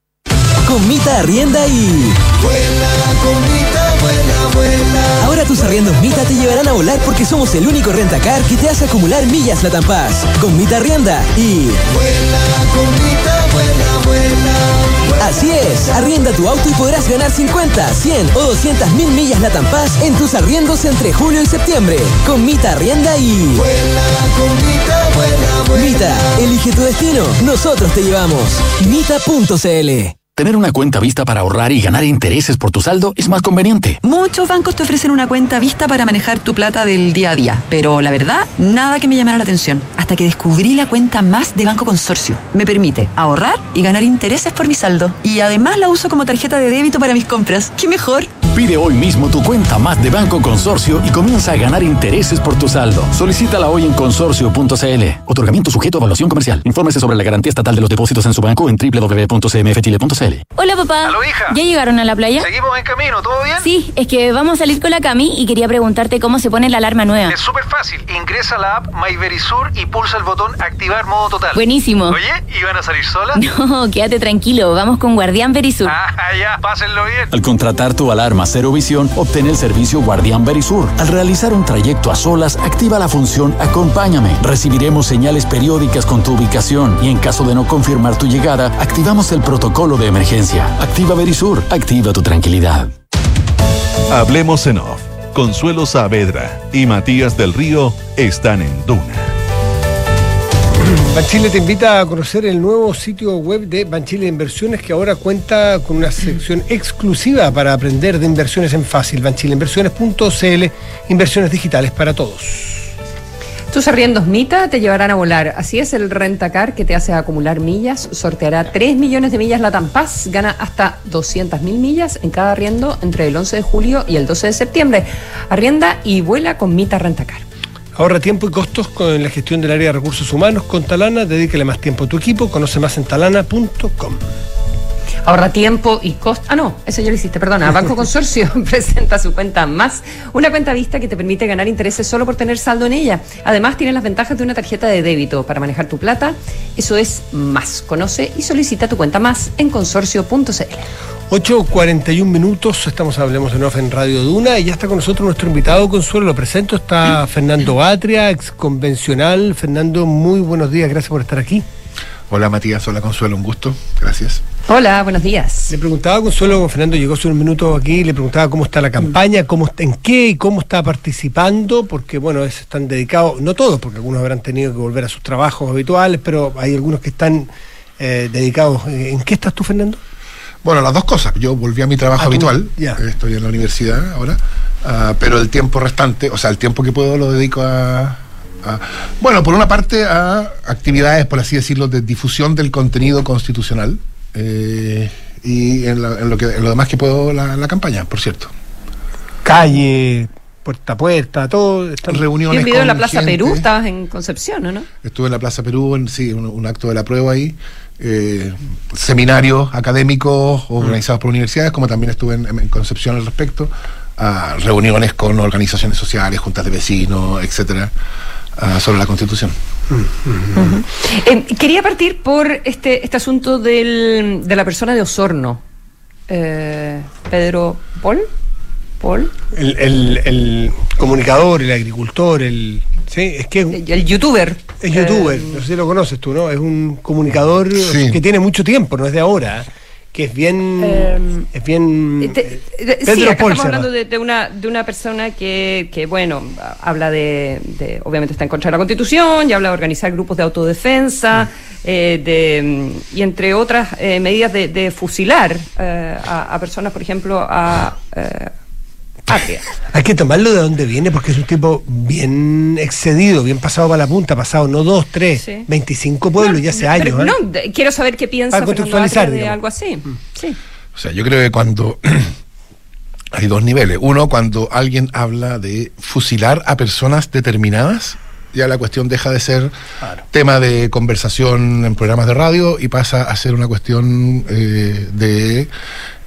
Con Mita Arrienda y... Vuela, con Mita, vuela, vuela. Ahora tus arriendos Mita te llevarán a volar porque somos el único rentacar que te hace acumular millas Latampaz. Con Mita Arrienda y... Vuela, con Mita, vuela, vuela. Así es, arrienda tu auto y podrás ganar 50, 100 o 200 mil millas Latampaz en tus arriendos entre julio y septiembre. Con Mita Arrienda y... Vuela, con Mita, vuela, vuela. Mita, elige tu destino, nosotros te llevamos. Mita.cl Tener una cuenta vista para ahorrar y ganar intereses por tu saldo es más conveniente. Muchos bancos te ofrecen una cuenta vista para manejar tu plata del día a día, pero la verdad, nada que me llamara la atención, hasta que descubrí la cuenta más de Banco Consorcio. Me permite ahorrar y ganar intereses por mi saldo, y además la uso como tarjeta de débito para mis compras. ¿Qué mejor? Pide hoy mismo tu cuenta más de Banco Consorcio y comienza a ganar intereses por tu saldo. Solicítala hoy en consorcio.cl. Otorgamiento sujeto a evaluación comercial. Infórmese sobre la garantía estatal de los depósitos en su banco en www.cmfchile.cl. Hola papá. ¿Aló, hija? ¿Ya llegaron a la playa? Seguimos en camino, ¿todo bien? Sí, es que vamos a salir con la Cami y quería preguntarte cómo se pone la alarma nueva. Es súper fácil. Ingresa a la app MyVerisur y pulsa el botón activar modo total. Buenísimo. Oye, ¿y van a salir solas? (laughs) No, quédate tranquilo, vamos con Guardián Verisur. Ah, ya, pásenlo bien. Al contratar tu alarma Cero Visión, obtén el servicio Guardián Verisur. Al realizar un trayecto a solas, activa la función Acompáñame. Recibiremos señales periódicas con tu ubicación y en caso de no confirmar tu llegada, activamos el protocolo de emergencia. Activa Verisur, activa tu tranquilidad. Hablemos en off. Consuelo Saavedra y Matías del Río están en Duna. Banchile te invita a conocer el nuevo sitio web de Banchile Inversiones que ahora cuenta con una sección exclusiva para aprender de inversiones en fácil. Banchileinversiones.cl, inversiones digitales para todos. Tus arriendos Mita te llevarán a volar. Así es el Rentacar que te hace acumular millas. Sorteará 3 millones de millas Latam Paz. Gana hasta 200 mil millas en cada arriendo entre el 11 de julio y el 12 de septiembre. Arrienda y vuela con Mita Rentacar. Ahorra tiempo y costos con la gestión del área de recursos humanos con Talana. Dedícale más tiempo a tu equipo. Conoce más en talana.com. Ahorra tiempo y costo. Ah, no, eso ya lo hiciste, perdona. Banco (laughs) Consorcio (laughs) presenta su cuenta más, una cuenta vista que te permite ganar intereses solo por tener saldo en ella. Además, tiene las ventajas de una tarjeta de débito para manejar tu plata. Eso es más. Conoce y solicita tu cuenta más en consorcio.cl. 8.41 minutos, estamos Hablemos de Nuevo en Radio Duna y ya está con nosotros nuestro invitado Consuelo, lo presento, está Fernando Atria, ex convencional. Fernando, muy buenos días, gracias por estar aquí. Hola Matías, hola Consuelo, un gusto, gracias. Hola, buenos días. Le preguntaba a Consuelo, Fernando llegó hace unos minutos aquí, le preguntaba cómo está la campaña, cómo está, en qué y cómo está participando, porque bueno, es- están dedicados, no todos, porque algunos habrán tenido que volver a sus trabajos habituales, pero hay algunos que están eh, dedicados. ¿En qué estás tú, Fernando? Bueno, las dos cosas. Yo volví a mi trabajo Ah, habitual, estoy en la universidad ahora, ah, pero el tiempo restante, o sea, el tiempo que puedo lo dedico a, a- bueno, por una parte a actividades, por así decirlo, de difusión del contenido constitucional eh, y en, la- en lo que, en lo demás que puedo la, la campaña, por cierto. Calle, puerta a puerta, todo. Están reuniones en la Plaza gente. Perú, estabas en Concepción, ¿o no? Estuve en la Plaza Perú, en sí, un, un acto de la prueba ahí, eh, seminarios académicos organizados por universidades, como también estuve en, en Concepción al respecto, a reuniones con organizaciones sociales, juntas de vecinos, etcétera, ah, sobre la Constitución. Eh, quería partir por este, este asunto del, de la persona de Osorno. Eh, Pedro Paul. Paul. El, el- el comunicador, el agricultor, el. Sí, es que. El youtuber. Es youtuber, Eh, no sé si lo conoces tú, ¿no? Es un comunicador Sí. que tiene mucho tiempo, no es de ahora, que es bien. Eh, es bien. Te- eh, de- Pedro sí, acá Paul estamos hablando de, de una, de una persona que, que, bueno, habla de, de- obviamente está en contra de la Constitución, y habla de organizar grupos de autodefensa, eh, de, mm, y entre otras eh, medidas de, de fusilar eh, a, a personas, por ejemplo, a... Atria. Hay que tomarlo de dónde viene porque es un tipo bien excedido, bien pasado para la punta, pasado no dos, tres, Sí. 25 pueblos ya hace años. Pero, ¿eh? no, de- quiero saber qué piensa Para Fernando contextualizar, de digamos. algo así. Sí. O sea, yo creo que cuando (clears throat) hay dos niveles. Uno, cuando alguien habla de fusilar a personas determinadas, ya la cuestión deja de ser tema de conversación en programas de radio y pasa a ser una cuestión eh, de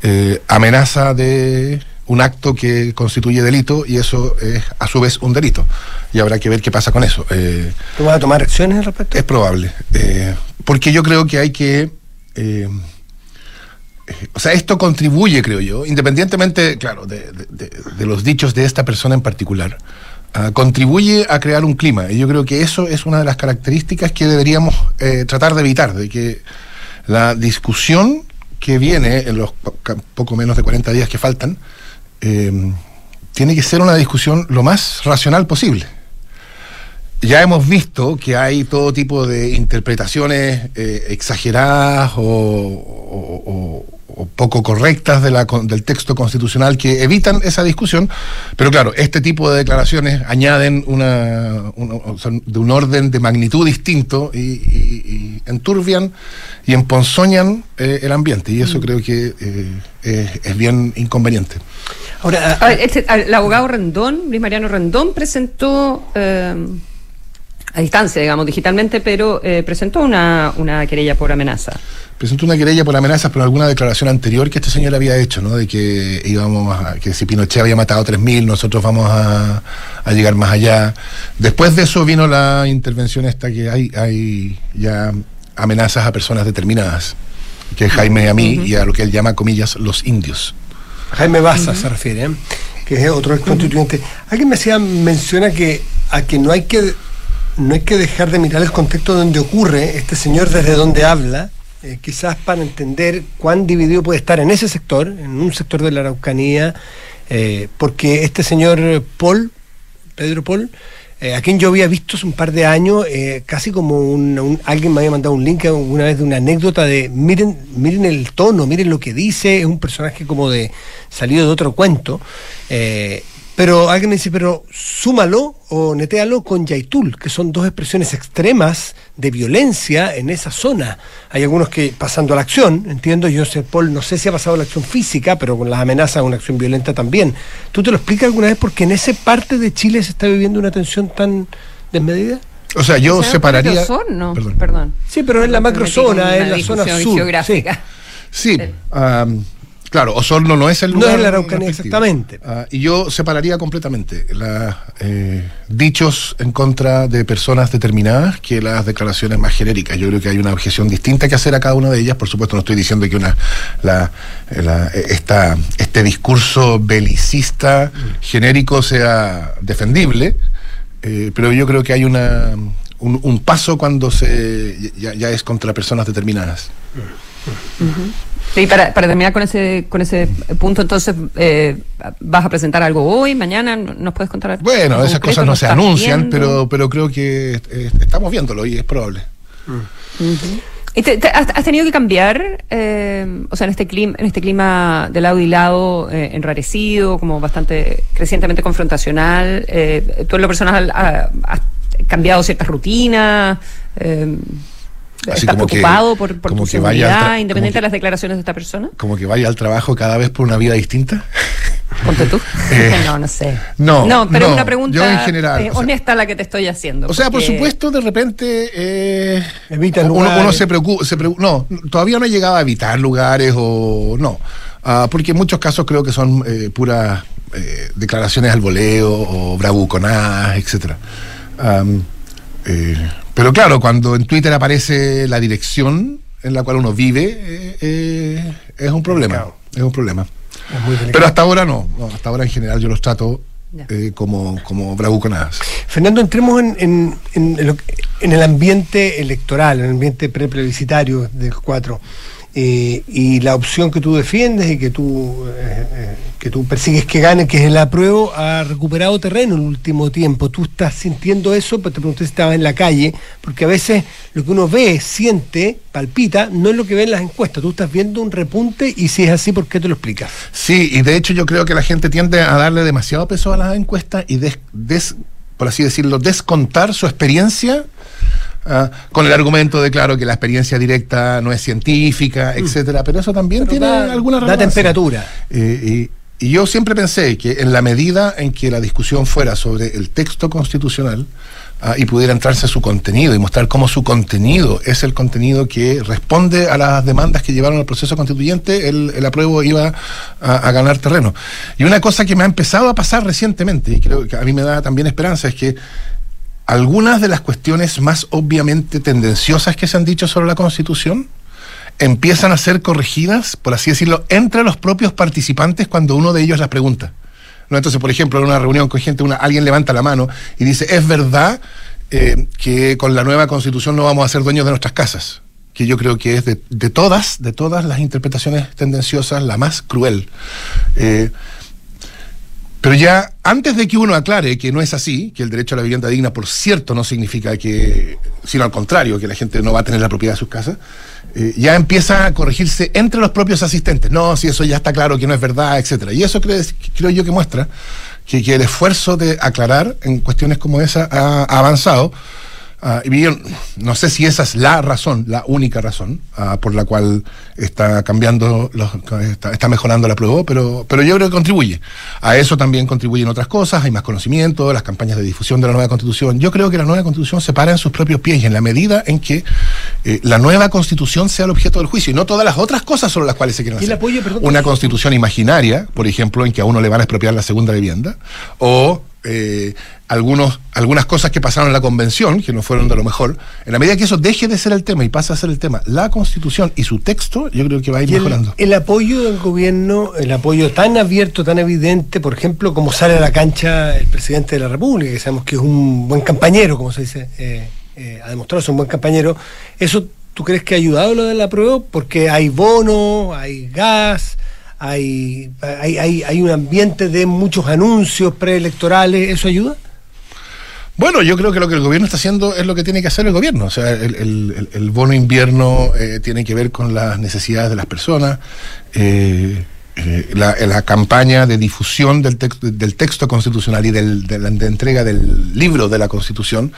eh, amenaza de un acto que constituye delito y eso es a su vez un delito. Y habrá que ver qué pasa con eso. Eh, ¿Tú vas a tomar acciones al respecto? es probable. eh, porque yo creo que hay que. eh, o sea, esto contribuye, creo yo, independientemente, claro, de, de- de- de los dichos de esta persona en particular, ah, contribuye a crear un clima. Y yo creo que eso es una de las características que deberíamos eh, tratar de evitar, de que la discusión que viene en los poco menos de 40 días que faltan, eh, tiene que ser una discusión lo más racional posible. Ya hemos visto que hay todo tipo de interpretaciones eh, exageradas o- o- poco correctas de la con- del texto constitucional que evitan esa discusión, pero claro, este tipo de declaraciones añaden una, una- o sea, de un orden de magnitud distinto y, y- y enturbian y emponzoñan eh, el ambiente. Y eso creo que eh, es, es bien inconveniente. Ahora, a ver, este, a- el abogado Rendón, Luis Mariano Rendón, presentó, eh, a distancia, digamos, digitalmente, pero eh, presentó una, una querella por amenaza. Presentó una querella por amenazas por alguna declaración anterior que este señor había hecho, ¿no? De que íbamos a, que si Pinochet había matado a 3.000, nosotros vamos a, a llegar más allá. Después de eso vino la intervención esta que hay, hay ya amenazas a personas determinadas, que es Jaime a mí y a lo que él llama, comillas, los indios. Jaime Baza se refiere, ¿eh? que es otro ex constituyente. Alguien me decía, menciona que a que no hay que no hay que dejar de mirar el contexto donde ocurre este señor desde donde habla, eh, quizás para entender cuán dividido puede estar en ese sector, en un sector de la Araucanía, eh, porque este señor Paul, Pedro Paul, eh, a quien yo había visto hace un par de años, casi como un- alguien me había mandado un link una vez de una anécdota de miren, miren el tono, miren lo que dice, es un personaje como de salido de otro cuento. Pero alguien me dice, pero súmalo o netéalo con Yaitul, que son dos expresiones extremas de violencia en esa zona. Hay algunos que pasando a la acción, entiendo, yo sé, Paul, no sé si ha pasado a la acción física, pero con las amenazas una acción violenta también. ¿Tú te lo explicas alguna vez porque en esa parte de Chile se está viviendo una tensión tan desmedida? O sea, yo O sea, separaría... Osorno, Perdón. perdón. Sí, pero en la macrozona, en la zona sur. geográfica. Sí, am, claro, Osorno no es el No lugar. es la Araucanía, exactamente. Ah, y yo separaría completamente los dichos en contra de personas determinadas que las declaraciones más genéricas. Yo creo que hay una objeción distinta que hacer a cada una de ellas. Por supuesto, no estoy diciendo que una la, eh, la- eh, esta, este discurso belicista genérico sea defendible, eh, pero yo creo que hay una, un, un paso cuando se ya, ya es contra personas determinadas. Y para, para terminar con ese, con ese punto, entonces, eh, ¿vas a presentar algo hoy, mañana? ¿Nos puedes contar algo? Bueno, en esas concreto? cosas no ¿Lo se anuncian, viendo? pero, pero creo que eh, estamos viéndolo y es probable. ¿Y te- te- has, has tenido que cambiar, eh, o sea, en este clima, en este clima de lado y lado, eh, enrarecido, como bastante crecientemente confrontacional? eh, ¿Tú en lo personal has cambiado ciertas rutinas? Eh, Así ¿Estás como que- preocupado por, por como tu que vaya independiente que- de las declaraciones de esta persona? Como que vaya al trabajo cada vez por una vida distinta. (laughs) Ponte tú. (laughs) Eh, no, no sé. no, No, pero no, es una pregunta yo en general, eh, o sea- honesta la que te estoy haciendo. O sea, por supuesto, de repente eh, uno, uno se preocupa, se no, todavía no he llegado a evitar lugares o no, Ah, porque en muchos casos creo que son eh, puras eh, declaraciones al voleo o bravuconadas, etcétera. Eh, pero claro, cuando en Twitter aparece la dirección en la cual uno vive, eh, eh, es un problema, es un problema. Es. Pero hasta ahora no, no, hasta ahora en general yo los trato eh, como, como bravuconadas. Fernando, entremos en, en- en lo que- en el ambiente electoral, en el ambiente preplebiscitario del 4. Eh, y la opción que tú defiendes y que tú, eh, eh, que tú persigues que gane, que es el apruebo, ha recuperado terreno en el último tiempo. ¿Tú estás sintiendo eso? Pues te pregunté si estabas en la calle, porque a veces lo que uno ve, siente, palpita, no es lo que ve en las encuestas. Tú estás viendo un repunte y si es así, ¿por qué te lo explicas? Sí, y de hecho yo creo que la gente tiende a darle demasiado peso a las encuestas y des, des- por así decirlo, descontar su experiencia ah, con el argumento de, claro, que la experiencia directa no es científica, etcétera, pero eso también Mm. Pero tiene da- alguna da relevancia. temperatura. Eh, y, y yo siempre pensé que en la medida en que la discusión fuera sobre el texto constitucional, ah, y pudiera entrarse a su contenido y mostrar cómo su contenido es el contenido que responde a las demandas que llevaron al proceso constituyente, el, el apruebo iba a, a ganar terreno. Y una cosa que me ha empezado a pasar recientemente, y creo que a mí me da también esperanza, es que algunas de las cuestiones más obviamente tendenciosas que se han dicho sobre la Constitución empiezan a ser corregidas, por así decirlo, entre los propios participantes cuando uno de ellos las pregunta. Entonces, por ejemplo, en una reunión con gente, alguien levanta la mano y dice, ¿es verdad eh, que con la nueva constitución no vamos a ser dueños de nuestras casas? Que yo creo que es de, de todas, de todas las interpretaciones tendenciosas, la más cruel. Eh, pero ya antes de que uno aclare que no es así, que el derecho a la vivienda digna, por cierto, no significa que, sino al contrario, que la gente no va a tener la propiedad de sus casas, eh, ya empieza a corregirse entre los propios asistentes. No, si eso ya está claro que no es verdad, etcétera. Y eso creo, creo yo que muestra que, que el esfuerzo de aclarar en cuestiones como esa ha, avanzado. Ah, y bien, no sé si esa es la razón, la única razón ah, por la cual está cambiando, los- está, está mejorando la prueba, pero, pero yo creo que contribuye. A eso también contribuyen otras cosas, hay más conocimiento, las campañas de difusión de la nueva constitución. Yo creo que la nueva constitución se para en sus propios pies y en la medida en que eh, la nueva constitución sea el objeto del juicio y no todas las otras cosas sobre las cuales se quieren hacer. apoyo, perdón, Una constitución imaginaria, por ejemplo, en que a uno le van a expropiar la segunda vivienda, o eh, algunos, algunas cosas que pasaron en la convención, que no fueron de lo mejor, en la medida que eso deje de ser el tema y pase a ser el tema, la constitución y su texto, yo creo que va a ir Y mejorando. el apoyo del gobierno, el apoyo tan abierto, tan evidente, por ejemplo, como sale a la cancha el presidente de la República, que sabemos que es un buen compañero, como se dice, eh, eh, ha demostrado ser un buen compañero, ¿eso tú crees que ha ayudado lo de la prueba? Porque hay bono, hay gas, hay, hay, hay, hay un ambiente de muchos anuncios preelectorales, ¿eso ayuda? Bueno, yo creo que lo que el gobierno está haciendo es lo que tiene que hacer el gobierno. O sea, el, el- el- bono invierno eh, tiene que ver con las necesidades de las personas. eh, eh, la, la campaña de difusión del, tex- del texto constitucional y del- de la de entrega del libro de la Constitución,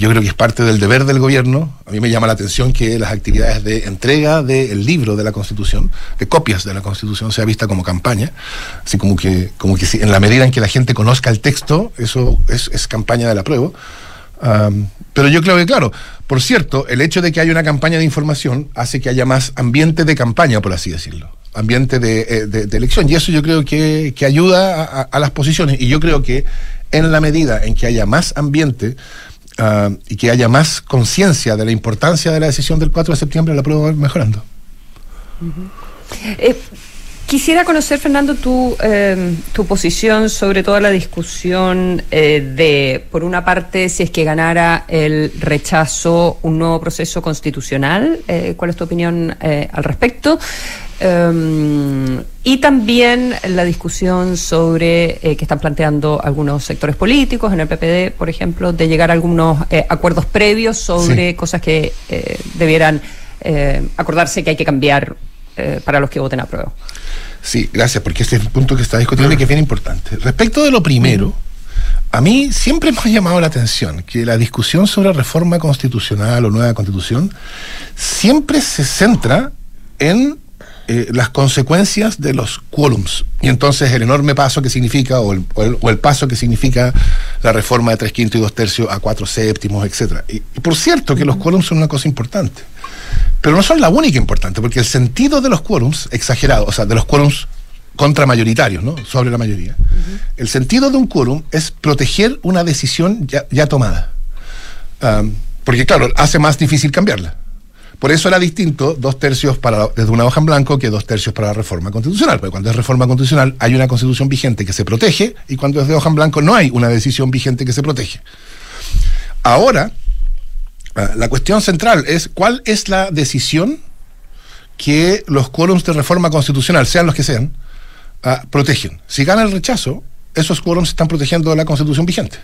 yo creo que es parte del deber del gobierno. A mí me llama la atención que las actividades de entrega del libro de la Constitución, de copias de la Constitución, sea vista como campaña, así como que, como que en la medida en que la gente conozca el texto, eso es, es campaña del apruebo. Pero yo creo que, claro, por cierto, el hecho de que haya una campaña de información hace que haya más ambiente de campaña, por así decirlo, ambiente de, eh, de- elección. Y eso yo creo que, que ayuda a las posiciones. Y yo creo que en la medida en que haya más ambiente ah, y que haya más conciencia de la importancia de la decisión del 4 de septiembre, la prueba va mejorando. Eh, quisiera conocer, Fernando, tu, eh, tu posición sobre toda la discusión eh, de, por una parte, si es que ganara el rechazo un nuevo proceso constitucional. Eh, ¿Cuál es tu opinión al respecto? Eh, y también la discusión sobre eh, que están planteando algunos sectores políticos, en el PPD, por ejemplo, de llegar a algunos eh, acuerdos previos sobre Sí. cosas que eh, debieran acordarse que hay que cambiar para los que voten a prueba. Sí, gracias, porque este es el punto que está discutiendo y que es bien importante. Respecto de lo primero, a mí siempre (laughs) me ha llamado la atención que la discusión sobre reforma constitucional o nueva constitución siempre se centra en eh, las consecuencias de los quórums. Y entonces el enorme paso que significa, o el, o el- o el paso que significa la reforma de tres quintos y dos tercios a cuatro séptimos, etcétera. Y, y por cierto que los quórums son una cosa importante. Pero no son la única importante, porque el sentido de los quórums, exagerado, o sea, de los quórums contramayoritarios, ¿no? Sobre la mayoría. El sentido de un quórum es proteger una decisión ya, ya tomada. Am, porque, claro, hace más difícil cambiarla. Por eso era distinto dos tercios para, desde una hoja en blanco que dos tercios para la reforma constitucional. Porque cuando es reforma constitucional hay una constitución vigente que se protege y cuando es de hoja en blanco no hay una decisión vigente que se protege. Ahora, ah, la cuestión central es cuál es la decisión que los quórums de reforma constitucional, sean los que sean, ah, protegen. Si gana el rechazo, esos quórums están protegiendo la constitución vigente.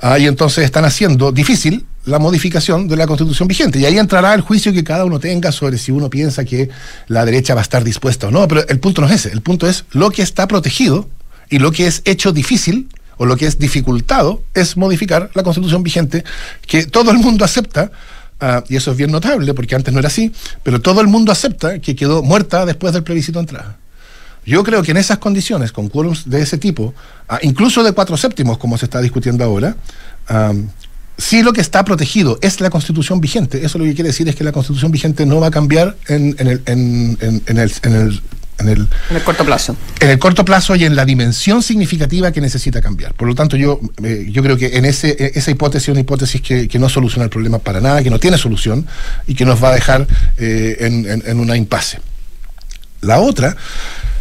Ah, y entonces están haciendo difícil la modificación de la constitución vigente. Y ahí entrará el juicio que cada uno tenga sobre si uno piensa que la derecha va a estar dispuesta o no. Pero el punto no es ese. El punto es lo que está protegido y lo que es hecho difícil o lo que es dificultado es modificar la constitución vigente que todo el mundo acepta. ah, y eso es bien notable porque antes no era así, pero todo el mundo acepta que quedó muerta después del plebiscito de entrada. Yo creo que en esas condiciones, con quórums de ese tipo, ah, incluso de cuatro séptimos, como se está discutiendo ahora, am, si lo que está protegido es la constitución vigente, eso lo que quiere decir es que la constitución vigente no va a cambiar en, en el, en- en- en el- en el- en el En el corto plazo. en el corto plazo y en la dimensión significativa que necesita cambiar. Por lo tanto, yo, eh, yo creo que en ese, eh, esa hipótesis es una hipótesis que, que no soluciona el problema para nada, que no tiene solución y que nos va a dejar eh, en, en- en una impasse. La otra,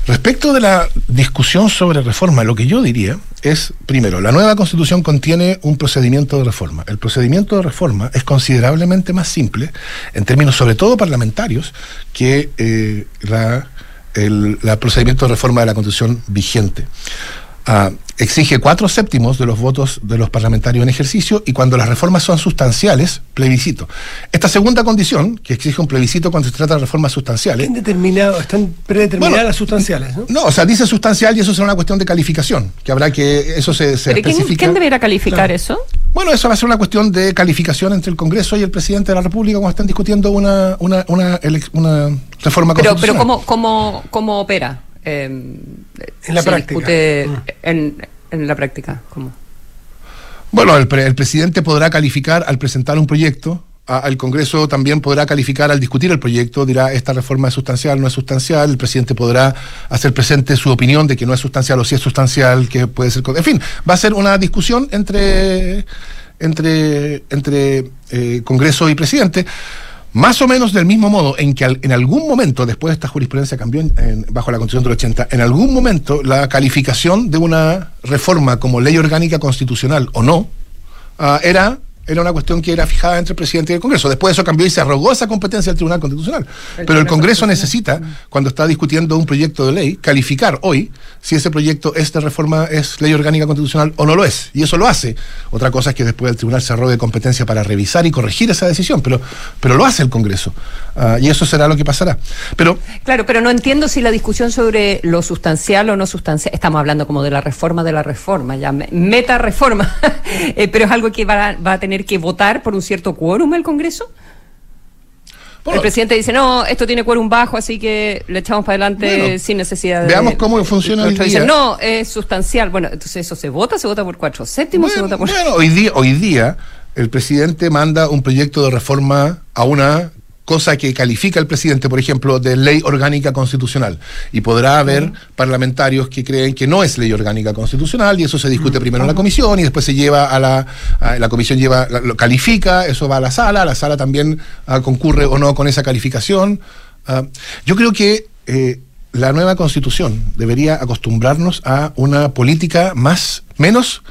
respecto de la discusión sobre reforma, lo que yo diría es, primero, la nueva constitución contiene un procedimiento de reforma. El procedimiento de reforma es considerablemente más simple, en términos sobre todo parlamentarios, que eh, la, el la procedimiento de reforma de la constitución vigente. Ah, exige cuatro séptimos de los votos de los parlamentarios en ejercicio y cuando las reformas son sustanciales, plebiscito. Esta segunda condición, que exige un plebiscito cuando se trata de reformas sustanciales, ¿Quién determina, están predeterminadas Bueno, las sustanciales? ¿no? no, o sea, dice sustancial y eso será una cuestión de calificación, que habrá que eso se, se ¿Pero quién, especifica. quién deberá calificar Claro. eso? Bueno, eso va a ser una cuestión de calificación entre el Congreso y el presidente de la República cuando están discutiendo una, una, una, una reforma Pero, pero constitucional. ¿cómo, cómo, cómo opera? Eh, En la se práctica. discute Mm. en, en la práctica. ¿Cómo? Bueno, el, pre- el presidente podrá calificar al presentar un proyecto, a- el Congreso también podrá calificar al discutir el proyecto, dirá esta reforma es sustancial, no es sustancial, el presidente podrá hacer presente su opinión de que no es sustancial o si es sustancial, que puede ser... con- En fin, va a ser una discusión entre, entre, entre eh, Congreso y presidente. Más o menos del mismo modo en que al- en algún momento, después de esta jurisprudencia cambió en- bajo la Constitución del 80, en algún momento la calificación de una reforma como ley orgánica constitucional o no, ah, era, era una cuestión que era fijada entre el presidente y el Congreso. Después eso cambió y se arrogó esa competencia al Tribunal Constitucional. Pero el Congreso necesita, cuando está discutiendo un proyecto de ley, calificar hoy si ese proyecto es de reforma, es ley orgánica constitucional o no lo es. Y eso lo hace. Otra cosa es que después el Tribunal se arrogue competencia para revisar y corregir esa decisión, pero, pero lo hace el Congreso. Ah, y eso será lo que pasará. Pero Claro, pero no entiendo si la discusión sobre lo sustancial o no sustancial, estamos hablando como de la reforma de la reforma, ya me- meta reforma, (laughs) Eh, pero es algo que va, va a tener que votar por un cierto quórum el Congreso. el presidente dice, no, esto tiene quórum bajo, así que le echamos para adelante Bueno, sin necesidad de... veamos cómo funciona hoy día. no, es sustancial. Bueno, entonces eso se vota, se vota por cuatro séptimos, se vota por... Bueno, hoy día, hoy día el presidente manda un proyecto de reforma a una cosa que califica el presidente, por ejemplo, de ley orgánica constitucional. Y podrá haber parlamentarios que creen que no es ley orgánica constitucional y eso se discute primero en la comisión y después se lleva a la, a la comisión lleva, lo califica, eso va a la sala, la sala también ah, concurre o no con esa calificación. Ah, yo creo que eh, la nueva constitución debería acostumbrarnos a una política más, menos,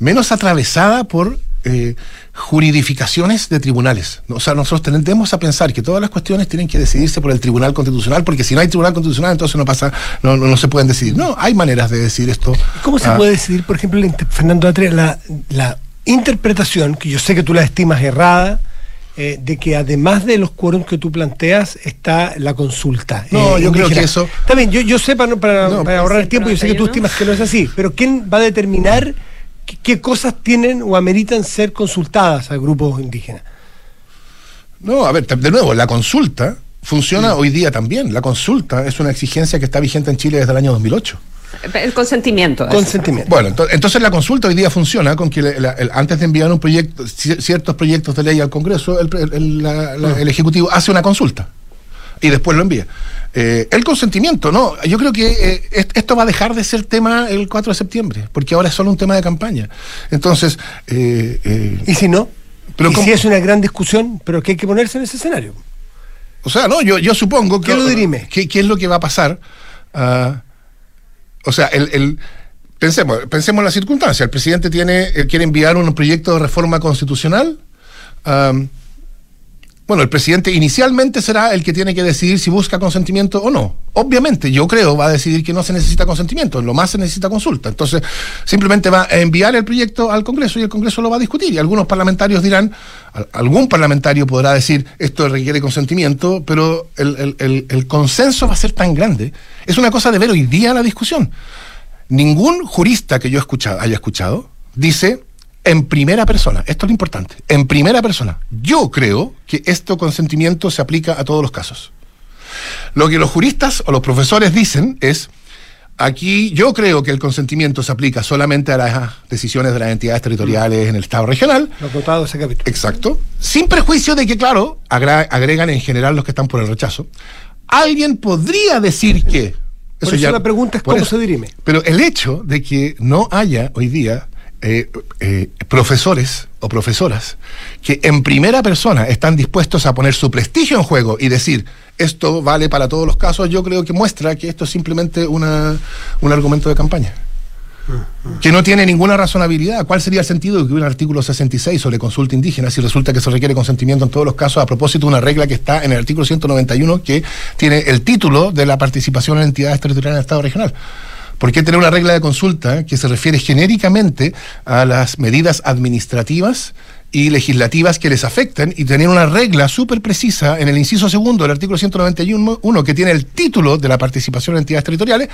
menos atravesada por eh, juridificaciones de tribunales. O sea, nosotros tendemos a pensar que todas las cuestiones tienen que decidirse por el Tribunal Constitucional, porque si no hay Tribunal Constitucional, entonces no pasa, no, no, no se pueden decidir. No, hay maneras de decir esto. ¿Cómo se Ah, puede decidir, por ejemplo, Fernando Atre, la, la interpretación, que yo sé que tú la estimas errada, eh, de que además de los quórums que tú planteas está la consulta? No, eh, yo creo que eso- bien, yo, yo sé para, no- para, No, para ahorrar sí, tiempo, yo sé que tú 91. estimas que no es así, pero ¿quién va a determinar qué, qué cosas tienen o ameritan ser consultadas a grupos indígenas? No, a ver, de nuevo, la consulta funciona hoy día también. La consulta es una exigencia que está vigente en Chile desde el año 2008. El consentimiento. Consentimiento. Bueno, ento- entonces la consulta hoy día funciona con que el- antes de enviar un proyecto, ci- ciertos proyectos de ley al Congreso, el, la- la- el Ejecutivo hace una consulta y después lo envía. Eh, el consentimiento, no, yo creo que eh, est- esto va a dejar de ser tema el 4 de septiembre, porque ahora es solo un tema de campaña. Entonces, eh, eh, ¿Y si no? Pero ¿Y si es una gran discusión, pero que hay que ponerse en ese escenario? O sea, no, yo, yo supongo que. ¿Qué lo dirime? ¿Qué, qué es lo que va a pasar? Ah, o sea, el. el- pensemos, pensemos en la circunstancia. El presidente tiene, quiere enviar un proyecto de reforma constitucional. Bueno, el presidente inicialmente será el que tiene que decidir si busca consentimiento o no. Obviamente, yo creo, va a decidir que no se necesita consentimiento, en lo más se necesita consulta. Entonces, simplemente va a enviar el proyecto al Congreso y el Congreso lo va a discutir. Y algunos parlamentarios dirán, al- algún parlamentario podrá decir, esto requiere consentimiento, pero el, el- el- consenso va a ser tan grande. Es una cosa de ver hoy día la discusión. Ningún jurista que yo haya escuchado dice en primera persona, esto es lo importante, en primera persona, yo creo que este consentimiento se aplica a todos los casos. Lo que los juristas o los profesores dicen es, aquí yo creo que el consentimiento se aplica solamente a las decisiones de las entidades territoriales en el Estado regional, Lo acotado ese capítulo. Exacto. Sin prejuicio de que, claro, agregan en general los que están por el rechazo. Alguien podría decir que. Por eso la pregunta es cómo eso. se dirime. Pero el hecho de que no haya hoy día eh, eh, profesores o profesoras que en primera persona están dispuestos a poner su prestigio en juego y decir esto vale para todos los casos, yo creo que muestra que esto es simplemente una, un argumento de campaña que no tiene ninguna razonabilidad. ¿Cuál sería el sentido de que hubiera un artículo 66 sobre consulta indígena si resulta que se requiere consentimiento en todos los casos a propósito de una regla que está en el artículo 191 que tiene el título de la participación en entidades territoriales del Estado regional? ¿Por qué tener una regla de consulta que se refiere genéricamente a las medidas administrativas y legislativas que les afecten y tenían una regla súper precisa en el inciso segundo del artículo 191 uno, que tiene el título de la participación en entidades territoriales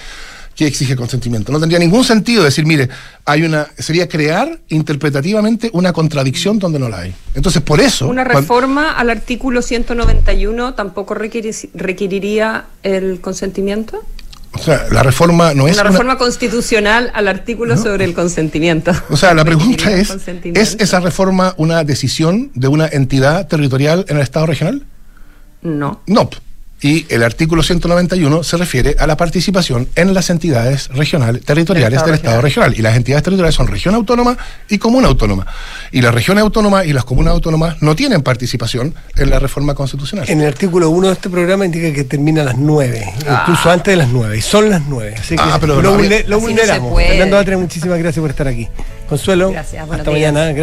que exige consentimiento. No tendría ningún sentido decir, mire, hay una sería crear interpretativamente una contradicción donde no la hay. Entonces, por eso Una reforma al artículo 191 tampoco requeriría el consentimiento. O sea, la reforma no es Una una- reforma constitucional al artículo sobre el consentimiento. O sea, la (laughs) pregunta es. ¿es esa reforma una decisión de una entidad territorial en el Estado regional? No. No. Y el artículo 191 se refiere a la participación en las entidades regionales, territoriales Estado del Estado regional. Y las entidades territoriales son región autónoma y comuna autónoma. Y las regiones autónomas y las comunas autónomas no tienen participación en la reforma constitucional. En el artículo 1 de este programa indica que termina a las 9, incluso antes de las 9, y son las 9. Así que Ah, pero lo, no, vulne- lo Así no se vulneramos. puede. Fernando Atre, muchísimas gracias por estar aquí. Consuelo, Gracias, hasta días. mañana. Gracias.